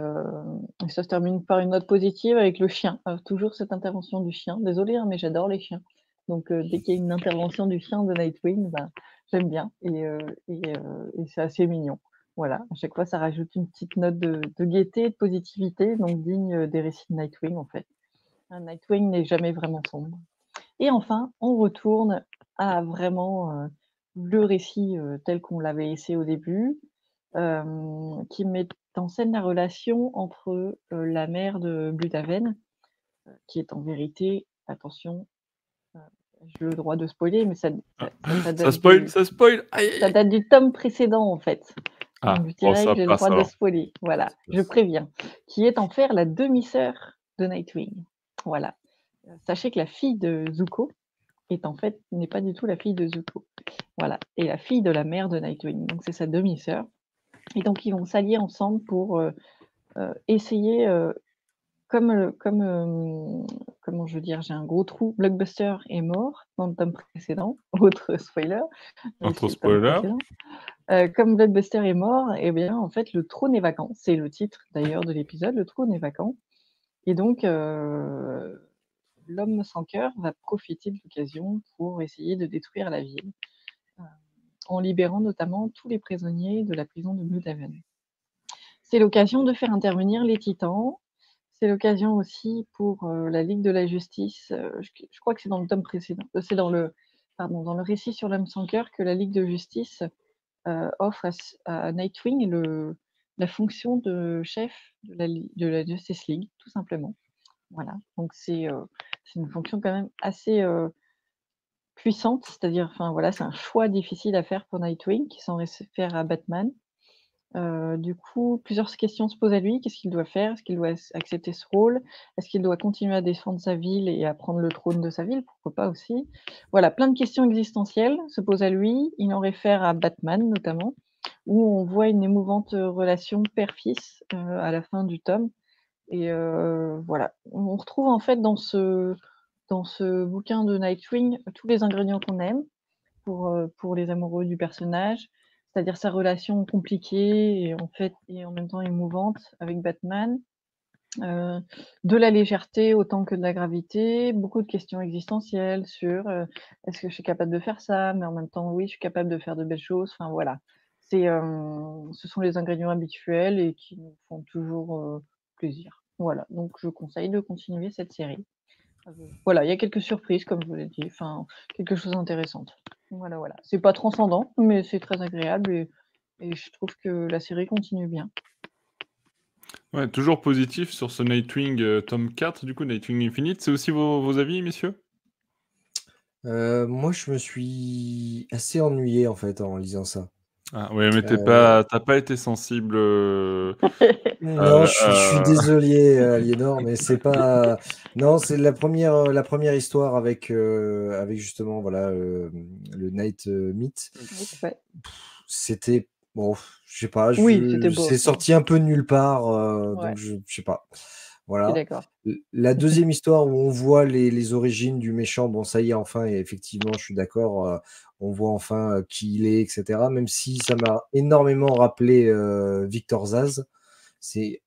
ça se termine par une note positive avec le chien. toujours cette intervention du chien. Désolée, hein, mais j'adore les chiens. Donc dès qu'il y a une intervention du chien de Nightwing, ben, j'aime bien et, c'est assez mignon. Voilà, à chaque fois, ça rajoute une petite note de, gaieté, de positivité, donc digne des récits de Nightwing en fait. Un Nightwing n'est jamais vraiment sombre. Et enfin, on retourne à vraiment le récit tel qu'on l'avait essayé au début, qui met en scène la relation entre la mère de Blutaven, qui est en vérité, attention, j'ai le droit de spoiler, mais ça, ça, ça, ça spoil, du, ça spoil. Ça date du tome précédent en fait. Ah, je dirais que j'ai le droit de spoiler. Voilà, je préviens. Qui est en fait la demi-sœur de Nightwing. Voilà. Sachez que la fille de Zuko est en fait n'est pas du tout la fille de Zuko. Voilà. Et la fille de la mère de Nightwing. Donc c'est sa demi-sœur. Et donc, ils vont s'allier ensemble pour euh, euh, essayer, euh, comme, comme comment je veux dire, j'ai un gros trou, Blockbuster est mort dans le tome précédent, autre spoiler. Autre spoiler. Comme Blockbuster est mort, eh bien, en fait, le trône est vacant. C'est le titre d'ailleurs de l'épisode, le trône est vacant. Et donc, l'homme sans cœur va profiter de l'occasion pour essayer de détruire la ville en libérant notamment tous les prisonniers de la prison de Bloodhaven. C'est l'occasion de faire intervenir les titans. C'est l'occasion aussi pour euh, la Ligue de la Justice. Euh, je, crois que c'est dans le tome précédent. Euh, c'est dans le, dans le récit sur l'homme sans cœur que la Ligue de Justice offre à, Nightwing la fonction de chef de la, de Justice League, tout simplement. Voilà. Donc c'est une fonction quand même assez puissante, c'est-à-dire, enfin voilà, c'est un choix difficile à faire pour Nightwing qui s'en réfère à Batman. Euh, du coup, plusieurs questions se posent à lui. Qu'est-ce qu'il doit faire? Est-ce qu'il doit accepter ce rôle? Est-ce qu'il doit continuer à défendre sa ville et à prendre le trône de sa ville? Pourquoi pas aussi? Voilà, plein de questions existentielles se posent à lui. Il en réfère à Batman notamment, où on voit une émouvante relation père-fils euh, à la fin du tome. Et euh, voilà, on retrouve en fait dans ce, dans ce bouquin de Nightwing tous les ingrédients qu'on aime pour, pour les amoureux du personnage, c'est-à-dire sa relation compliquée et en fait et en même temps émouvante avec Batman, euh, de la légèreté autant que de la gravité, beaucoup de questions existentielles sur euh, est-ce que je suis capable de faire ça, mais en même temps oui, je suis capable de faire de belles choses. Enfin voilà, c'est ce sont les ingrédients habituels et qui nous font toujours plaisir. Voilà, donc je conseille de continuer cette série. Voilà, il y a quelques surprises, comme je vous l'ai dit, enfin, quelque chose d'intéressant. Voilà, voilà. C'est pas transcendant, mais c'est très agréable et, je trouve que la série continue bien. Ouais, toujours positif sur ce Nightwing euh, tome 4, du coup, Nightwing Infinite. C'est aussi vos, avis, messieurs? Euh, Moi, je me suis assez ennuyé, en fait, en lisant ça. Ah, oui, mais t'as pas, pas été sensible. Euh, non, je, suis euh, désolé, Aliénor, mais c'est pas. Non, c'est la première, la première histoire avec, avec justement voilà le Night Myth. C'était bon, je sais pas. Oui, c'est sorti un peu de nulle part, donc je, je sais pas. Voilà. La deuxième histoire où on voit les, origines du méchant, bon, ça y est, enfin, et effectivement, je suis d'accord, euh, on voit enfin euh, qui il est, etc. Même si ça m'a énormément rappelé euh, Victor Zaz. C'est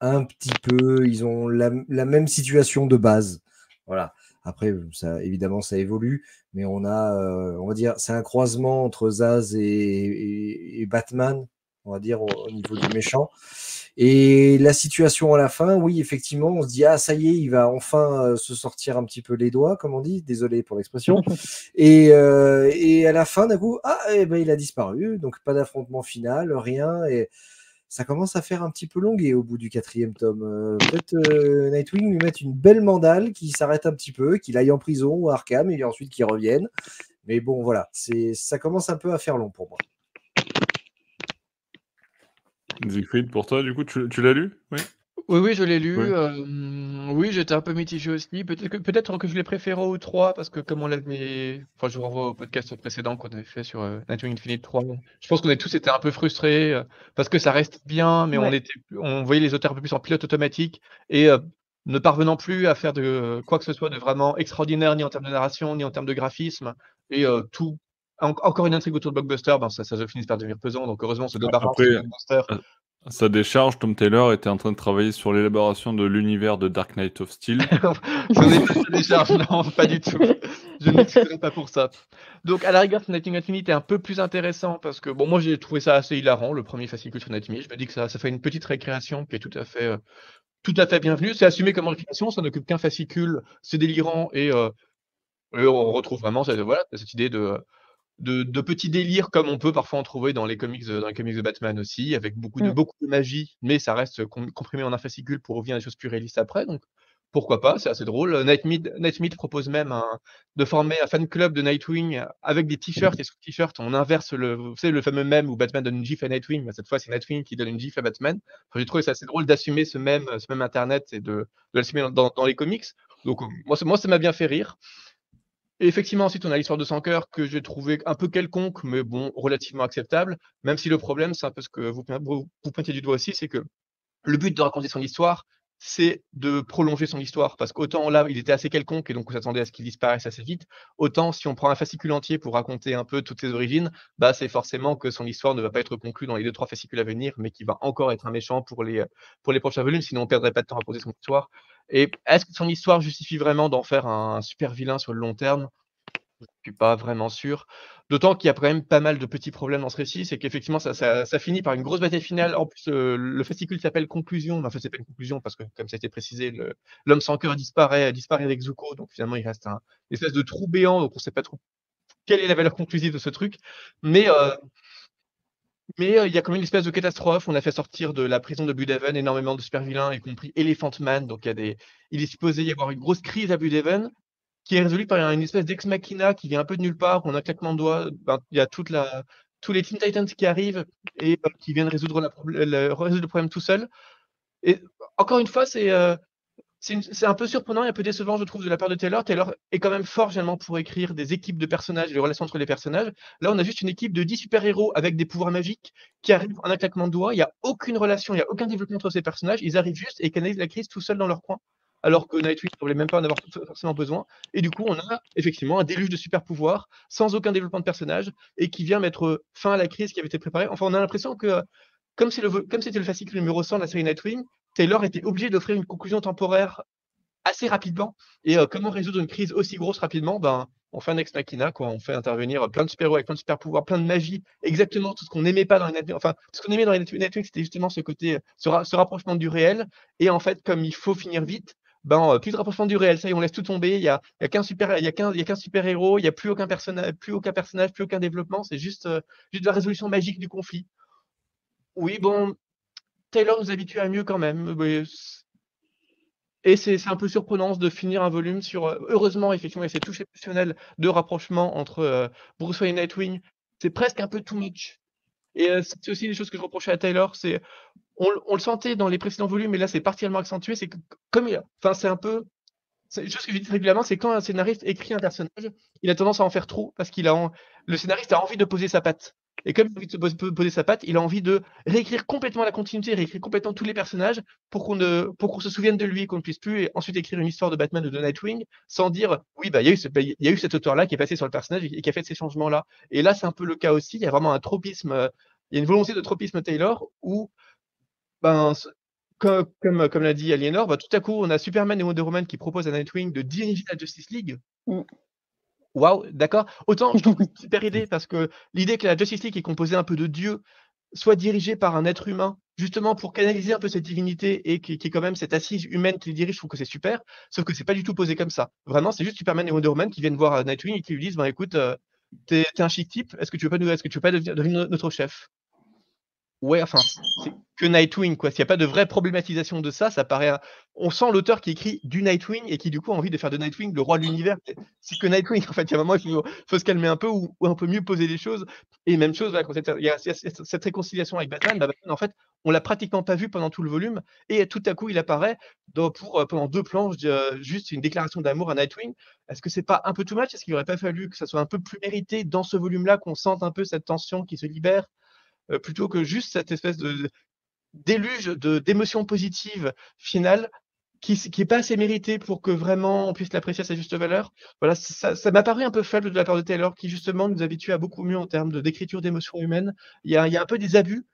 un petit peu, ils ont la, même situation de base. Voilà. Après, ça, évidemment, ça évolue, mais on a, on va dire, c'est un croisement entre Zaz et, Batman, on va dire, au niveau du méchant. Et la situation à la fin, oui, effectivement, on se dit ah ça y est, il va enfin euh, se sortir un petit peu les doigts, comme on dit. Désolé pour l'expression. et, euh, et, à la fin, d'un coup, ah eh ben, il a disparu, donc pas d'affrontement final, rien. Et ça commence à faire un petit peu longué au bout du quatrième tome. Euh, peut-être Nightwing lui mettre une belle mandale qui s'arrête un petit peu, qu'il aille en prison ou à Arkham et ensuite qu'il revienne. Mais bon, voilà, c'est ça commence un peu à faire long pour moi. Siegfried, pour toi, du coup, tu, l'as lu? Oui. Oui, oui, je l'ai lu. oui, j'étais un peu mitigé aussi. Peut-être que, peut-être que je l'ai préféré au 3 parce que comme on l'avait. Enfin, je vous renvoie au podcast précédent qu'on avait fait sur euh, Nightwing Infinite 3. Je pense qu'on a tous été un peu frustrés euh, parce que ça reste bien, mais on, était, on voyait les auteurs un peu plus en pilote automatique et euh, ne parvenant plus à faire de quoi que ce soit de vraiment extraordinaire, ni en termes de narration, ni en termes de graphisme. Et tout encore une intrigue autour de Blockbuster, ben ça, ça finit par devenir pesant. Donc heureusement, ce débarras de Blockbuster sa décharge, Tom Taylor était en train de travailler sur l'élaboration de l'univers de Dark Knight of Steel. Ce n'est pas sa décharge, non, pas du tout. Je ne pas pour ça. Donc, à la rigueur, Nightingale Infinite est un peu plus intéressant parce que, bon, moi, j'ai trouvé ça assez hilarant, le premier fascicule sur Nightmare. Je me dis que ça, ça fait une petite récréation qui est tout à fait, euh, tout à fait bienvenue. C'est assumé comme récréation, ça n'occupe qu'un fascicule, c'est délirant et, euh, et on retrouve vraiment cette, voilà, cette idée de de, petits délires comme on peut parfois en trouver dans les comics, dans les comics de Batman aussi, avec beaucoup de, mm. beaucoup de magie, mais ça reste comprimé en un fascicule pour revenir à des choses plus réalistes après. Donc pourquoi pas, c'est assez drôle. Nightmid, propose même de former un fan club de Nightwing avec des t-shirts et sous t-shirts on inverse le, vous savez, le fameux même où Batman donne une gif à Nightwing, mais cette fois c'est Nightwing qui donne une gif à Batman. J'ai trouvé ça assez drôle d'assumer ce même, ce même internet et de, l'assumer dans, dans, les comics. Donc moi, moi ça m'a bien fait rire. Et effectivement, ensuite, on a l'histoire de Sans Cœur que j'ai trouvé un peu quelconque, mais bon, relativement acceptable. Même si le problème, c'est un peu ce que vous, vous pointiez du doigt aussi, c'est que le but de raconter son histoire, c'est de prolonger son histoire. Parce qu'autant là, il était assez quelconque et donc on s'attendait à ce qu'il disparaisse assez vite. Autant si on prend un fascicule entier pour raconter un peu toutes ses origines, bah c'est forcément que son histoire ne va pas être conclue dans les deux trois fascicules à venir, mais qui va encore être un méchant pour les pour les prochains volumes. Sinon, on perdrait pas de temps à raconter son histoire. Et est-ce que son histoire justifie vraiment d'en faire un super vilain sur le long terme? Je ne suis pas vraiment sûr. D'autant qu'il y a quand même pas mal de petits problèmes dans ce récit, c'est qu'effectivement, ça, finit par une grosse bataille finale. En plus, le fascicule s'appelle Conclusion. Enfin, c'est pas une conclusion parce que, comme ça a été précisé, l'homme sans cœur disparaît, disparaît avec Zuko. Donc finalement, il reste un une espèce de trou béant. Donc on sait pas trop quelle est la valeur conclusive de ce truc. Mais euh, mais euh, il y a quand même une espèce de catastrophe. On a fait sortir de la prison de Blue énormément de super vilains, y compris Elephant Man. Donc il, il est supposé y avoir une grosse crise à Blue qui est résolue par une espèce d'ex machina qui vient un peu de nulle part. On a un claquement de doigts. Ben, il y a toute la... tous les Teen Titans qui arrivent et euh, qui viennent résoudre, résoudre le problème tout seul. Et encore une fois, c'est euh, c'est un peu surprenant et un peu décevant, je trouve, de la part de Taylor. Taylor est quand même fort, généralement, pour écrire des équipes de personnages, les relations entre les personnages. Là, on a juste une équipe de 10 super-héros avec des pouvoirs magiques qui arrivent en un claquement de doigts. Il n'y a aucune relation, il n'y a aucun développement entre ces personnages. Ils arrivent juste et canalisent la crise tout seuls dans leur coin. Alors que Nightwing ne semblait même pas en avoir forcément besoin. Et du coup, on a effectivement un déluge de super-pouvoirs sans aucun développement de personnage et qui vient mettre fin à la crise qui avait été préparée. Enfin, on a l'impression que, comme c'était le, le fascicule numéro 100 de la série Nightwing, Taylor était obligé d'offrir une conclusion temporaire assez rapidement. Et euh, comment résoudre une crise aussi grosse rapidement? Ben, On fait un ex machina, quoi. on fait intervenir plein de super-héros avec plein de super-pouvoirs, plein de magie, exactement tout ce qu'on n'aimait pas dans les Netflix. Enfin, ce qu'on aimait dans les Netflix, c'était justement ce côté, ce, rapprochement du réel. Et en fait, comme il faut finir vite, ben, euh, plus de rapprochement du réel, ça y est, on laisse tout tomber. Il n'y a, y a qu'un super, il n'y a plus aucun personnage, plus aucun développement. C'est juste, euh, juste la résolution magique du conflit. Oui, bon, Taylor nous habitue à mieux quand même. Et c'est un peu surprenant de finir un volume sur. Euh, heureusement, effectivement, il y a cette touche émotionnelle de rapprochement entre Bruce Wayne et Nightwing. C'est presque un peu too much. Et c'est aussi des choses que je reprochais à Taylor. C'est on, le sentait dans les précédents volumes, mais là, c'est particulièrement accentué. C'est comme enfin, c'est un peu. C'est une chose que je dis régulièrement, c'est quand un scénariste écrit un personnage, il a tendance à en faire trop parce qu'il a le scénariste a envie de poser sa patte. Et comme il a envie de poser sa patte, il a envie de réécrire complètement la continuité, réécrire complètement tous les personnages pour qu'on se souvienne de lui, qu'on ne puisse plus et ensuite écrire une histoire de Batman ou de Nightwing sans dire oui bah bah, il y a eu cet auteur là qui est passé sur le personnage et qui a fait ces changements là. Et là c'est un peu le cas aussi. Il y a vraiment un tropisme, il y a une volonté de tropisme Taylor où ben comme, l'a dit Aliénor, bah, tout à coup, on a Superman et Wonder Woman qui proposent à Nightwing de diriger la Justice League. Mm. Waouh, d'accord. Autant je trouve c'est super idée parce que l'idée que la Justice League est composée un peu de Dieu soit dirigée par un être humain, justement pour canaliser un peu cette divinité et qui, est quand même cette assise humaine qui les dirige, je trouve que c'est super. Sauf que c'est pas du tout posé comme ça. Vraiment, c'est juste Superman et Wonder Woman qui viennent voir euh, Nightwing et qui lui disent bah, écoute, euh, t'es es un chic type, est-ce que tu veux pas nous, est-ce que tu veux pas devenir notre chef? Ouais, enfin, c'est que Nightwing, quoi. S'il n'y a pas de vraie problématisation de ça, ça paraît. On sent l'auteur qui écrit du Nightwing et qui, du coup, a envie de faire de Nightwing le roi de l'univers. C'est que Nightwing, en fait. Il y a un moment, il faut, se calmer un peu ou, un peu mieux poser les choses. Et même chose, il y a cette réconciliation avec Batman, bah, Batman, en fait, on l'a pratiquement pas vu pendant tout le volume. Et tout à coup, il apparaît pour, euh, pendant deux planches, juste une déclaration d'amour à Nightwing. Est-ce que c'est pas un peu too much? Est-ce qu'il n'aurait pas fallu que ça soit un peu plus mérité dans ce volume-là, qu'on sente un peu cette tension qui se libère? Plutôt que juste cette espèce de déluge d'émotions positives finales qui n'est pas assez mérité pour que vraiment on puisse l'apprécier à sa juste valeur. Voilà, ça, m'a paru un peu faible de la part de Taylor, qui justement nous habitue à beaucoup mieux en termes d'écriture d'émotions humaines. Il y, a, il y a un peu des abus,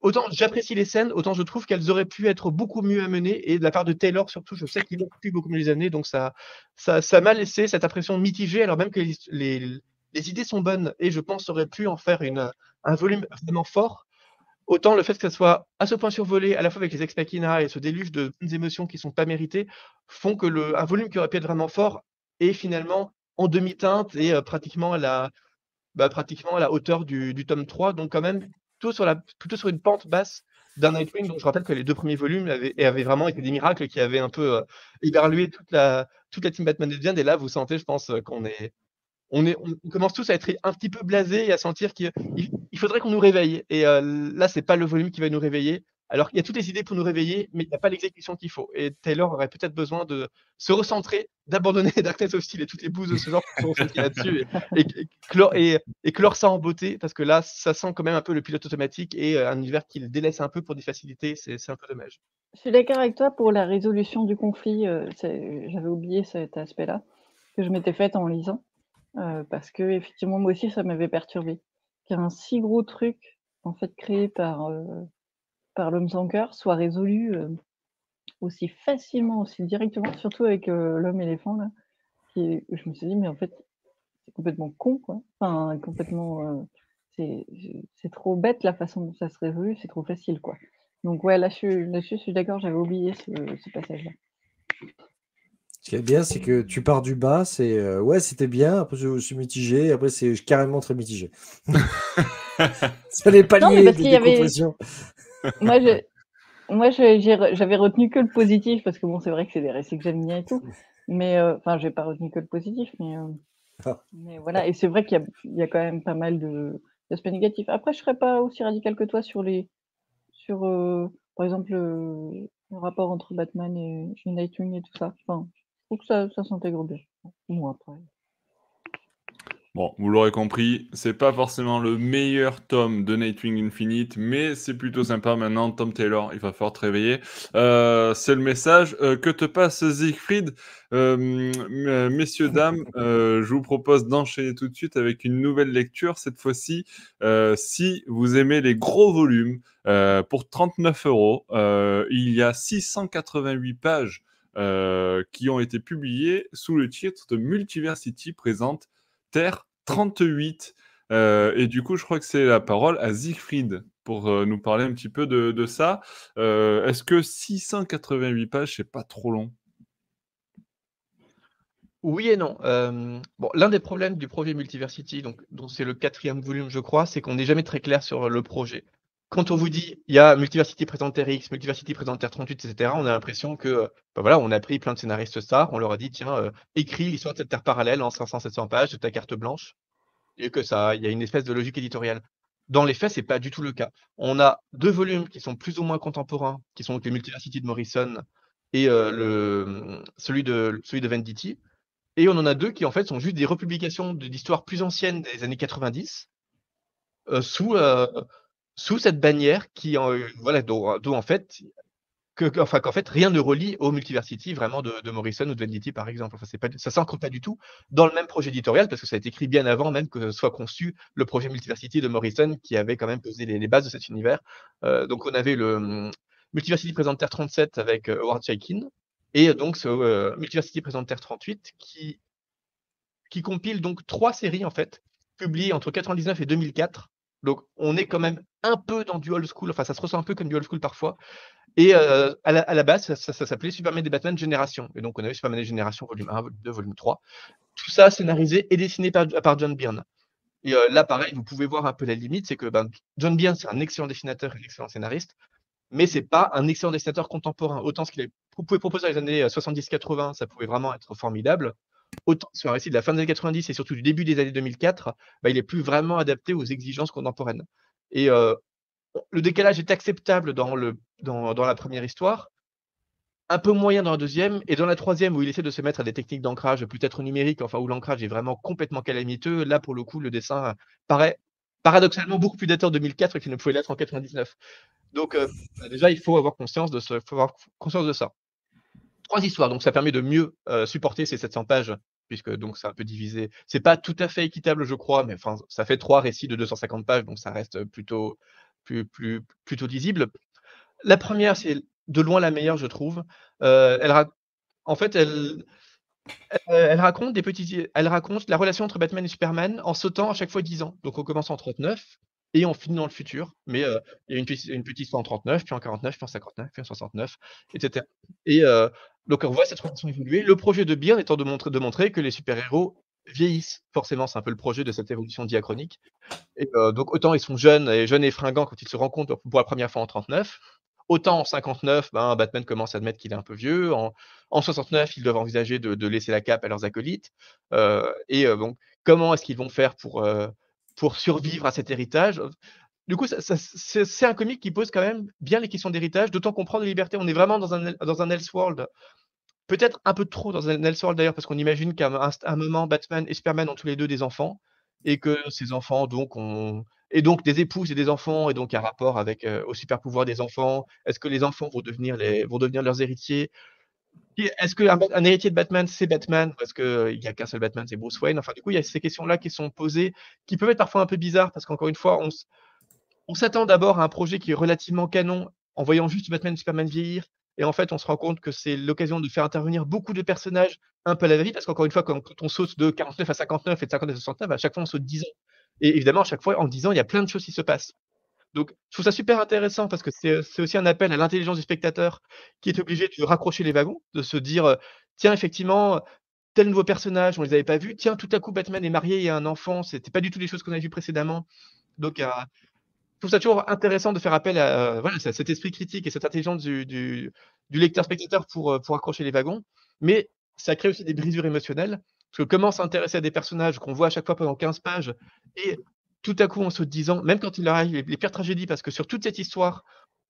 autant j'apprécie les scènes, autant je trouve qu'elles auraient pu être beaucoup mieux amenées. Et de la part de Taylor, surtout, je sais qu'il pu beaucoup mieux les amener. Donc ça, ça, ça m'a laissé cette impression mitigée, alors même que les, les, les idées sont bonnes et je pense aurait pu en faire une, un volume vraiment fort. Autant le fait que ça soit à ce point survolé, à la fois avec les ex machina et ce déluge de bonnes émotions qui ne sont pas méritées, font que le, un volume qui aurait pu être vraiment fort est finalement en demi-teinte et euh, pratiquement, à la, bah, pratiquement la hauteur du, tome 3. Donc quand même plutôt sur, la, plutôt sur une pente basse d'un Nightwing. Donc je rappelle que les deux premiers volumes avaient, vraiment été des miracles qui avaient un peu euh, éberlué toute la, toute la team Batman et là, vous sentez, je pense, qu'on est on, est, on, commence tous à être un petit peu blasés et à sentir qu'il il faudrait qu'on nous réveille. Et euh, là, c'est pas le volume qui va nous réveiller. Alors il y a toutes les idées pour nous réveiller, mais il n'y a pas l'exécution qu'il faut. Et Taylor aurait peut-être besoin de se recentrer, d'abandonner Darkness of Steel et toutes les bouses de ce genre qui sont là-dessus et, et, clore ça en beauté, parce que là, ça sent quand même un peu le pilote automatique et euh, un univers qui le délaisse un peu pour des facilités. C'est un peu dommage. Je suis d'accord avec toi pour la résolution du conflit. Euh, J'avais oublié cet aspect-là que je m'étais fait en lisant. Euh, parce que effectivement moi aussi ça m'avait perturbé. Qu'un si gros truc, en fait, créé par, euh, par l'homme sans cœur soit résolu, euh, aussi facilement, aussi directement, surtout avec, l'homme éléphant là, je me suis dit: «Mais en fait, c'est complètement con quoi». Enfin complètement, c'est trop bête la façon dont ça se résolue, c'est trop facile quoi. Donc ouais, là là-dessus je suis d'accord, j'avais oublié ce ce passage-là. Ce qui est bien, c'est que tu pars du bas, c'est euh, ouais, c'était bien, après je, suis mitigé, après c'est carrément très mitigé. ça n'est pas lié des avait... Moi, je... Moi j'avais retenu que le positif, parce que bon, c'est vrai que c'est des récits que j'aime bien et tout, mais euh, enfin, j'ai pas retenu que le positif, mais, euh, ah. mais voilà, et c'est vrai qu'il y, y, a quand même pas mal d'aspects négatifs. Après, je serais pas aussi radical que toi sur les, sur par exemple, le, rapport entre Batman et, et Nightwing et tout ça. Enfin, que ça, s'intègre bien. Moi. Bon, vous l'aurez compris, c'est pas forcément le meilleur tome de Nightwing Infinite, mais c'est plutôt sympa maintenant. Tom Taylor, il va falloir te réveiller. Euh, c'est le message euh, que te passe Siegfried. Euh, messieurs, dames, je vous propose d'enchaîner tout de suite avec une nouvelle lecture. Cette fois-ci, si vous aimez les gros volumes, pour 39 euros, il y a 688 pages euh, qui ont été publiés sous le titre de Multiversity présente Terre 38. Euh, et du coup, je crois que c'est la parole à Siegfried pour euh, nous parler un petit peu de, ça. Est-ce que 688 pages, c'est pas trop long? Oui et non. bon, l'un des problèmes du projet Multiversity, donc, dont c'est le quatrième volume, je crois, c'est qu'on n'est jamais très clair sur le projet quand on vous dit il y a Multiversity présente X, Multiversity présente R38, etc., on a l'impression que bah voilà, on a pris plein de scénaristes stars, on leur a dit tiens, euh, écris l'histoire de cette Terre parallèle en 500-700 pages de ta carte blanche, et que ça, il y a une espèce de logique éditoriale. Dans les faits, c'est pas du tout le cas. On a deux volumes qui sont plus ou moins contemporains, qui sont les Multiversity de Morrison et euh, celui de celui Venditti, et on en a deux qui en fait sont juste des republications d'histoires plus anciennes des années 90 euh, sous sous cette bannière qui, voilà, dont, en fait, enfin, qu'en fait, rien ne relie au Multiversity vraiment de, Morrison ou de Venditti, par exemple. Enfin, c'est pas, ça s'ancre pas du tout dans le même projet éditorial parce que ça a été écrit bien avant même que soit conçu le projet Multiversity de Morrison qui avait quand même posé les, bases de cet univers. Euh, donc, on avait le hum, Multiversity présente Terre 37 avec euh, Howard Chaykin et donc ce euh, Multiversity présente Terre 38 qui, qui compile donc trois séries en fait publiées entre 99 et 2004 donc, on est quand même un peu dans du old school. Enfin, ça se ressent un peu comme du old school parfois. Et euh, à, la, base, ça, s'appelait Superman des Batman Génération. Et donc, on avait Superman des Génération, volume 1, volume 2, volume 3. Tout ça scénarisé et dessiné par, John Byrne. Et euh, là, pareil, vous pouvez voir un peu la limite, c'est que ben, John Byrne, c'est un excellent dessinateur un excellent scénariste, mais c'est pas un excellent dessinateur contemporain. Autant ce qu'il pouvait proposer dans les années 70-80, euh, ça pouvait vraiment être formidable autant sur un récit de la fin des années 90 et surtout du début des années 2004, bah, il est plus vraiment adapté aux exigences contemporaines. Et le décalage est acceptable dans, la première histoire, un peu moyen dans la deuxième, et dans la troisième, où il essaie de se mettre à des techniques d'ancrage peut-être numériques, enfin où l'ancrage est vraiment complètement calamiteux, là pour le coup, le dessin paraît paradoxalement beaucoup plus dateur de 2004 qu'il ne pouvait l'être en 99. Donc bah, déjà, il faut avoir conscience de ça trois histoires, donc ça permet de mieux supporter ces 700 pages, puisque donc c'est un peu divisé. C'est pas tout à fait équitable, je crois, mais enfin, ça fait trois récits de 250 pages, donc ça reste plutôt, plus, plutôt lisibles. La première, c'est de loin la meilleure, je trouve. elle en fait, elle, elle, raconte des petits, elle raconte la relation entre Batman et Superman en sautant à chaque fois 10 ans. Donc on commence en 39 et on finit dans le futur. Mais il y a une, petite, une petite histoire en 39, puis en 49, puis en 59, puis en 69, etc. Et donc on voit cette relation évoluer. Le projet de Byrne étant de montrer, que les super-héros vieillissent. Forcément, c'est un peu le projet de cette évolution diachronique. Et donc autant ils sont jeunes et fringants quand ils se rencontrent pour la première fois en 39. Autant en 59, ben, Batman commence à admettre qu'il est un peu vieux. En, 69, ils doivent envisager de, laisser la cape à leurs acolytes. et donc, comment est-ce qu'ils vont faire pour, pour survivre à cet héritage du coup, c'est un comic qui pose quand même bien les questions d'héritage, d'autant qu'on prend de liberté. On est vraiment dans un, dans un Elseworld Peut-être un peu trop dans un Elseworld d'ailleurs, parce qu'on imagine qu'à un, moment, Batman et Superman ont tous les deux des enfants, et que ces enfants, donc, ont, et donc des épouses et des enfants, et donc un rapport avec euh, au super pouvoir des enfants. Est-ce que les enfants vont devenir, vont devenir leurs héritiers? Est-ce qu'un un héritier de Batman, c'est Batman? Est-ce qu'il n'y a qu'un seul Batman, c'est Bruce Wayne Enfin, du coup, il y a ces questions-là qui sont posées, qui peuvent être parfois un peu bizarres, parce qu'encore une fois, on, on s'attend d'abord à un projet qui est relativement canon, en voyant juste Batman et Superman vieillir, et en fait, on se rend compte que c'est l'occasion de faire intervenir beaucoup de personnages un peu à la va parce qu'encore une fois, quand, on saute de 49 à 59 et de 59 à 69, à chaque fois, on saute 10 ans. Et évidemment, à chaque fois, en 10 ans, il y a plein de choses qui se passent. Donc, je trouve ça super intéressant parce que c'est aussi un appel à l'intelligence du spectateur qui est obligé de raccrocher les wagons, de se dire euh, tiens, effectivement, tel nouveau personnage, on ne les avait pas vus. Tiens, tout à coup, Batman est marié et a un enfant. C'était pas du tout les choses qu'on avait vues précédemment. Donc, je trouve ça toujours intéressant de faire appel à euh, voilà, cet esprit critique et cette intelligence du, lecteur-spectateur pour, euh, pour les wagons. Mais ça crée aussi des brisures émotionnelles. Parce que comment s'intéresser à des personnages qu'on voit à chaque fois pendant 15 pages et tout à coup, en se disant, même quand il arrive les, pires tragédies, parce que sur toute cette histoire,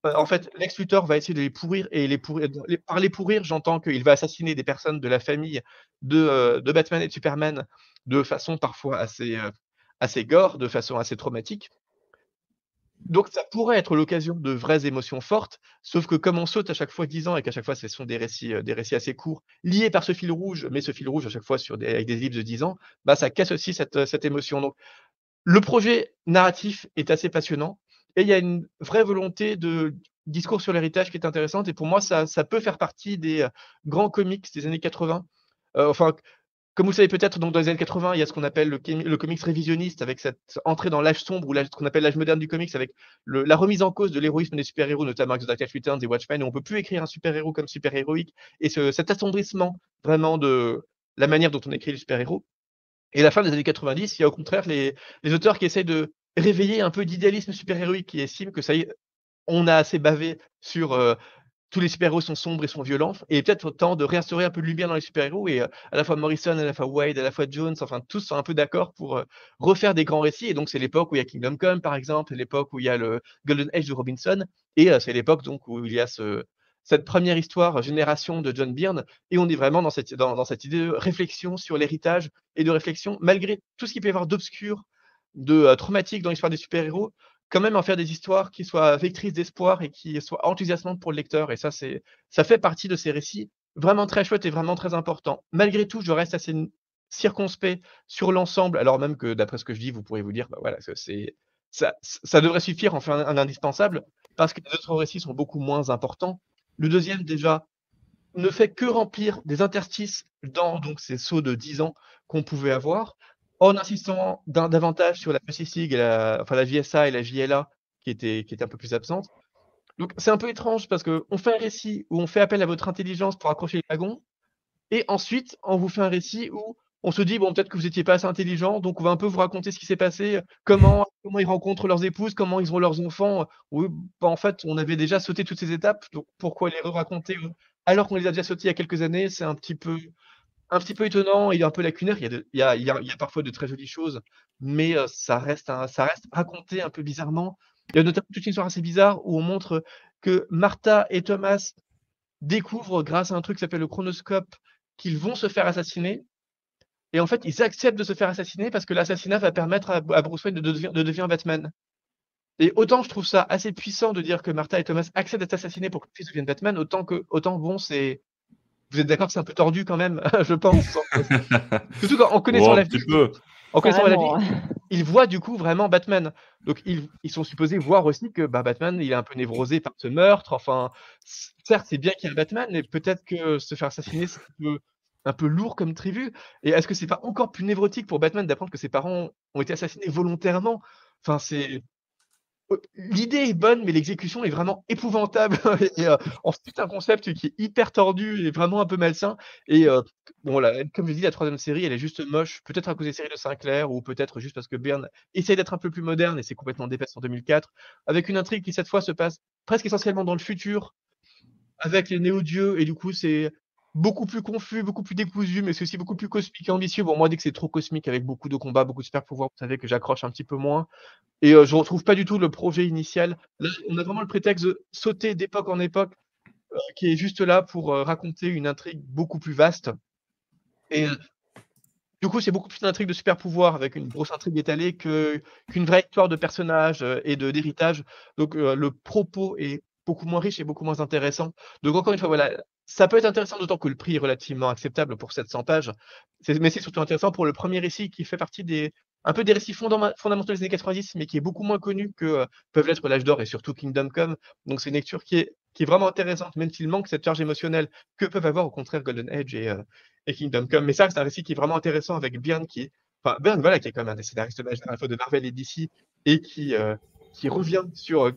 euh, en fait, Lex Luthor va essayer de les pourrir et les pourrir. par les pourrir, j'entends qu'il va assassiner des personnes de la famille de, de, Batman et de Superman de façon parfois assez, assez gore, de façon assez traumatique. Donc ça pourrait être l'occasion de vraies émotions fortes, sauf que comme on saute à chaque fois 10 ans et qu'à chaque fois ce sont des récits, euh, des récits assez courts, liés par ce fil rouge, mais ce fil rouge à chaque fois sur des, avec des ellipses de 10 ans, bah ça casse aussi cette, euh, cette émotion. Donc le projet narratif est assez passionnant et il y a une vraie volonté de discours sur l'héritage qui est intéressante et pour moi ça, peut faire partie des euh, grands comics des années 80. enfin, comme vous savez peut-être, dans les années 80, il y a ce qu'on appelle le, comics révisionniste, avec cette entrée dans l'âge sombre ou ce qu'on appelle l'âge moderne du comics, avec la remise en cause de l'héroïsme des super-héros, notamment avec The Dark Returns et Watchmen, où on peut plus écrire un super-héros comme super-héroïque, et cet assombrissement vraiment de la manière dont on écrit les super-héros. Et la fin des années 90, il y a au contraire les, auteurs qui essayent de réveiller un peu d'idéalisme super-héroïque, qui estiment que ça y est, on a assez bavé sur euh, tous les super-héros sont sombres et sont violents, et peut-être temps de réinstaurer un peu de lumière dans les super-héros, et euh, à la fois Morrison, à la fois Wade, à la fois Jones, enfin tous sont un peu d'accord pour euh, refaire des grands récits, et donc c'est l'époque où il y a Kingdom Come par exemple, l'époque où il y a le Golden Age de Robinson, et c'est l'époque donc où il y a ce, cette première histoire génération de John Byrne, et on est vraiment dans cette, dans, cette idée de réflexion sur l'héritage et de réflexion, malgré tout ce qui peut y avoir d'obscur, de traumatique dans l'histoire des super-héros, quand même en faire des histoires qui soient vectrices d'espoir et qui soient enthousiasmantes pour le lecteur. Et ça, c'est, ça fait partie de ces récits vraiment très chouettes et vraiment très importants. Malgré tout, je reste assez circonspect sur l'ensemble, alors même que d'après ce que je dis, vous pourrez vous dire, bah voilà, c'est, ça, ça devrait suffire en faire un, indispensable, parce que les autres récits sont beaucoup moins importants. Le deuxième, déjà, ne fait que remplir des interstices dans donc, ces sauts de 10 ans qu'on pouvait avoir en insistant davantage sur la PCSIG, la, JSA et la JLA qui étaient, qui étaient un peu plus absentes. Donc c'est un peu étrange parce qu'on fait un récit où on fait appel à votre intelligence pour accrocher les wagons, et ensuite on vous fait un récit où on se dit bon peut-être que vous n'étiez pas assez intelligent, donc on va un peu vous raconter ce qui s'est passé, comment comment ils rencontrent leurs épouses, comment ils ont leurs enfants. Oui, bah, en fait on avait déjà sauté toutes ces étapes, donc pourquoi les raconter alors qu'on les a déjà sautées il y a quelques années, c'est un petit peu un petit peu étonnant, il un peu lacunaire. Il y a, il y a, il y a, parfois de très jolies choses, mais ça, reste ça reste raconté un peu bizarrement. Il y a notamment toute une histoire assez bizarre où on montre que Martha et Thomas découvrent, grâce à un truc qui s'appelle le chronoscope, qu'ils vont se faire assassiner. Et en fait, ils acceptent de se faire assassiner parce que l'assassinat va permettre à, Bruce Wayne de, devenir, de devenir Batman. Et autant je trouve ça assez puissant de dire que Martha et Thomas acceptent d'être assassinés pour que fils devienne Batman, autant que autant bon c'est vous êtes d'accord que c'est un peu tordu quand même, je pense. Surtout quand on connaît son Un petit peu. En connaissant la Carrément. vie, ils voient du coup vraiment Batman. Donc ils, ils sont supposés voir aussi que bah, Batman, il est un peu névrosé par ce meurtre. Enfin, certes, c'est bien qu'il y ait un Batman, mais peut-être que se faire assassiner, c'est un peu, un peu lourd comme tribu. Et est-ce que c'est pas encore plus névrotique pour Batman d'apprendre que ses parents ont été assassinés volontairement? Enfin, c'est Heu, l'idée est bonne, mais l'exécution est vraiment épouvantable. Et heu, ensuite un concept qui est hyper tordu et vraiment un peu malsain. Et heu, bon comme je dis, la troisième série, elle est juste moche, peut-être à cause des séries de Sinclair ou peut-être juste parce que Byrne essaye d'être un peu plus moderne et c'est complètement dépassé en 2004, avec une intrigue qui cette fois se passe presque essentiellement dans le futur, avec les néo-dieux et du coup c'est beaucoup plus confus, beaucoup plus décousu, mais c'est aussi beaucoup plus cosmique et ambitieux. Bon moi dès que c'est trop cosmique avec beaucoup de combats, beaucoup de super pouvoirs, vous savez que j'accroche un petit peu moins. Et heu, je retrouve pas du tout le projet initial. Là, on a vraiment le prétexte de sauter d'époque en époque, heu, qui est juste là pour, heu, raconter une intrigue beaucoup plus vaste et du coup, c'est beaucoup plus une intrigue de super pouvoir avec une grosse intrigue étalée qu'une vraie histoire de personnages, et d'héritage. Donc le propos est beaucoup moins riche et beaucoup moins intéressant. Donc encore une fois, voilà, ça peut être intéressant d'autant que le prix est relativement acceptable pour 700 pages. Mais c'est surtout intéressant pour le premier récit qui fait partie des un peu des récits fondamentaux des années 90, mais qui est beaucoup moins connu que, heu, peuvent l'être L'Âge d'or et surtout Kingdom Come. Donc c'est une lecture qui est vraiment intéressante, même s'il manque cette charge émotionnelle que peuvent avoir au contraire Golden Age et et Kingdom Come. Mais ça, c'est un récit qui est vraiment intéressant avec Byrne qui enfin Byrne, voilà, qui est quand même un des scénaristes la fois de Marvel et DC et qui, heu, qui revient sur,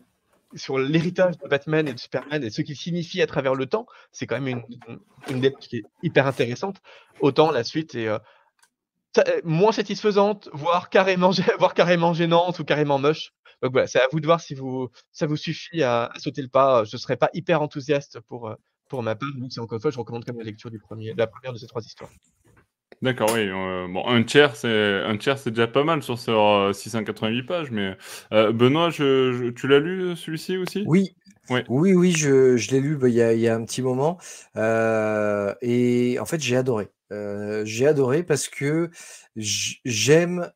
sur l'héritage de Batman et de Superman et ce qu'il signifie à travers le temps. C'est quand même une une démarche qui est hyper intéressante. Autant la suite est, heu, ça heu, moins satisfaisante, voire carrément voire carrément gênante ou carrément moche. Donc voilà, c'est à vous de voir si vous ça vous suffit à sauter le pas. Je serais pas hyper enthousiaste pour, heu, pour ma part, donc c'est encore une fois, je recommande même la lecture du premier la première de ces 3 histoires. D'accord, oui, heu, bon, un tiers, c'est un tiers, c'est déjà pas mal sur sur, heu, 688 pages, mais heu, Benoît, je je tu l'as lu, celui-ci aussi? Oui, Ouais. oui, oui, je je l'ai lu, bah, il y a il y a un petit moment, et en fait, j'ai adoré. J'ai adoré parce que j'aime,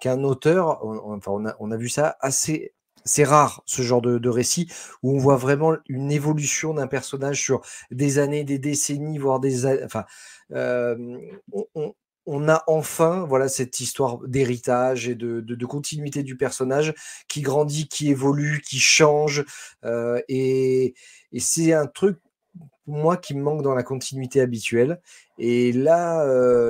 qu'un auteur on enfin, on a on a vu ça assez c'est rare ce genre de récit où on voit vraiment une évolution d'un personnage sur des années, des décennies, voire des a enfin, on a enfin, voilà, cette histoire d'héritage et de continuité du personnage qui grandit, qui évolue, qui change, et c'est un truc, moi, qui me manque dans la continuité habituelle. Et là,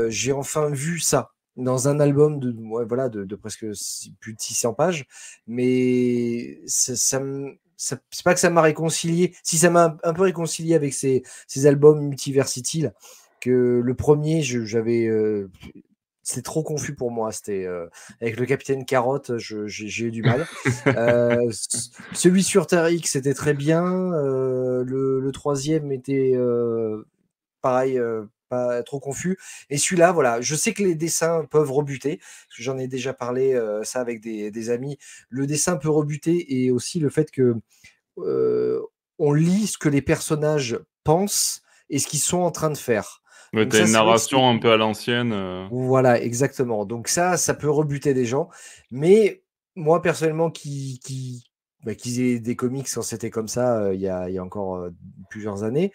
j'ai enfin vu ça dans un album de ouais, voilà, de de presque six plus de 600 pages, mais ça ça me c'est pas que ça m'a réconcilié si ça m'a un peu réconcilié avec ces ces albums Multiversity là, que le 1er je j'avais, heu, c'était trop confus pour moi, c'était, heu, avec le Capitaine Carotte, j'ai eu du mal. Heu, c celui sur Terre X, c'était très bien, heu, le le 3e était, heu, pareil, heu, pas trop confus et celui-là, voilà, je sais que les dessins peuvent rebuter, parce que j'en ai déjà parlé, heu, ça avec des des amis. Le dessin peut rebuter et aussi le fait que, heu, on lit ce que les personnages pensent et ce qu'ils sont en train de faire. Ouais, Donc tu as ça, une narration un peu à l'ancienne, heu voilà, exactement. Donc ça, ça peut rebuter des gens. Mais moi, personnellement, qui qui bah, qui faisais des comics quand c'était comme ça, heu, il y a il y a encore, heu, plusieurs années,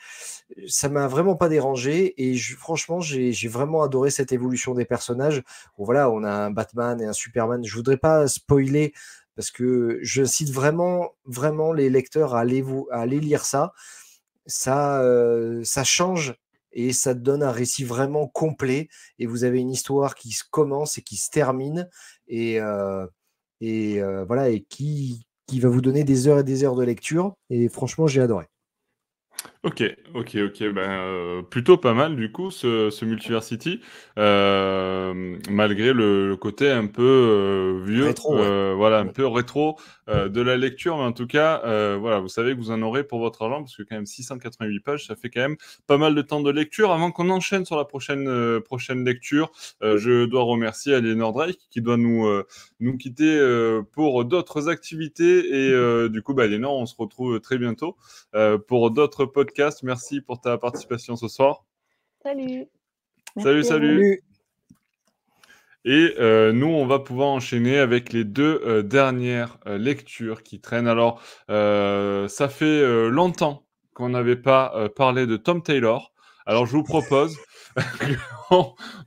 ça m'a vraiment pas dérangé et je franchement, j'ai vraiment adoré cette évolution des personnages. Bon voilà, on a un Batman et un Superman. Je voudrais pas spoiler parce que j'incite vraiment, vraiment les lecteurs à aller à aller lire ça. Ça, heu, ça change et ça donne un récit vraiment complet et vous avez une histoire qui se commence et qui se termine et heu et voilà et qui qui va vous donner des heures et des heures de lecture et franchement, j'ai adoré. OK, OK, OK, ben, heu, plutôt pas mal du coup ce ce Multiversity, hem, malgré le le côté un peu, heu, vieux, Rétro, ouais. voilà, un peu rétro, de la lecture. Mais en tout cas, voilà, vous savez que vous en aurez pour votre argent parce que quand même 688 pages, ça fait quand même pas mal de temps de lecture. Avant qu'on enchaîne sur la prochaine, prochaine lecture, je dois remercier Aliénor Drake qui doit nous, nous quitter, pour d'autres activités et du coup, bah, Aliénor, on se retrouve très bientôt, pour d'autres podcasts. Merci pour ta participation ce soir. Salut. Salut, Merci salut. Salut. Et heu, nous, on va pouvoir enchaîner avec les 2 heu, dernières, heu, lectures qui traînent. Alors, ça fait, longtemps qu'on n'avait pas, parlé de Tom Taylor. Alors je vous propose,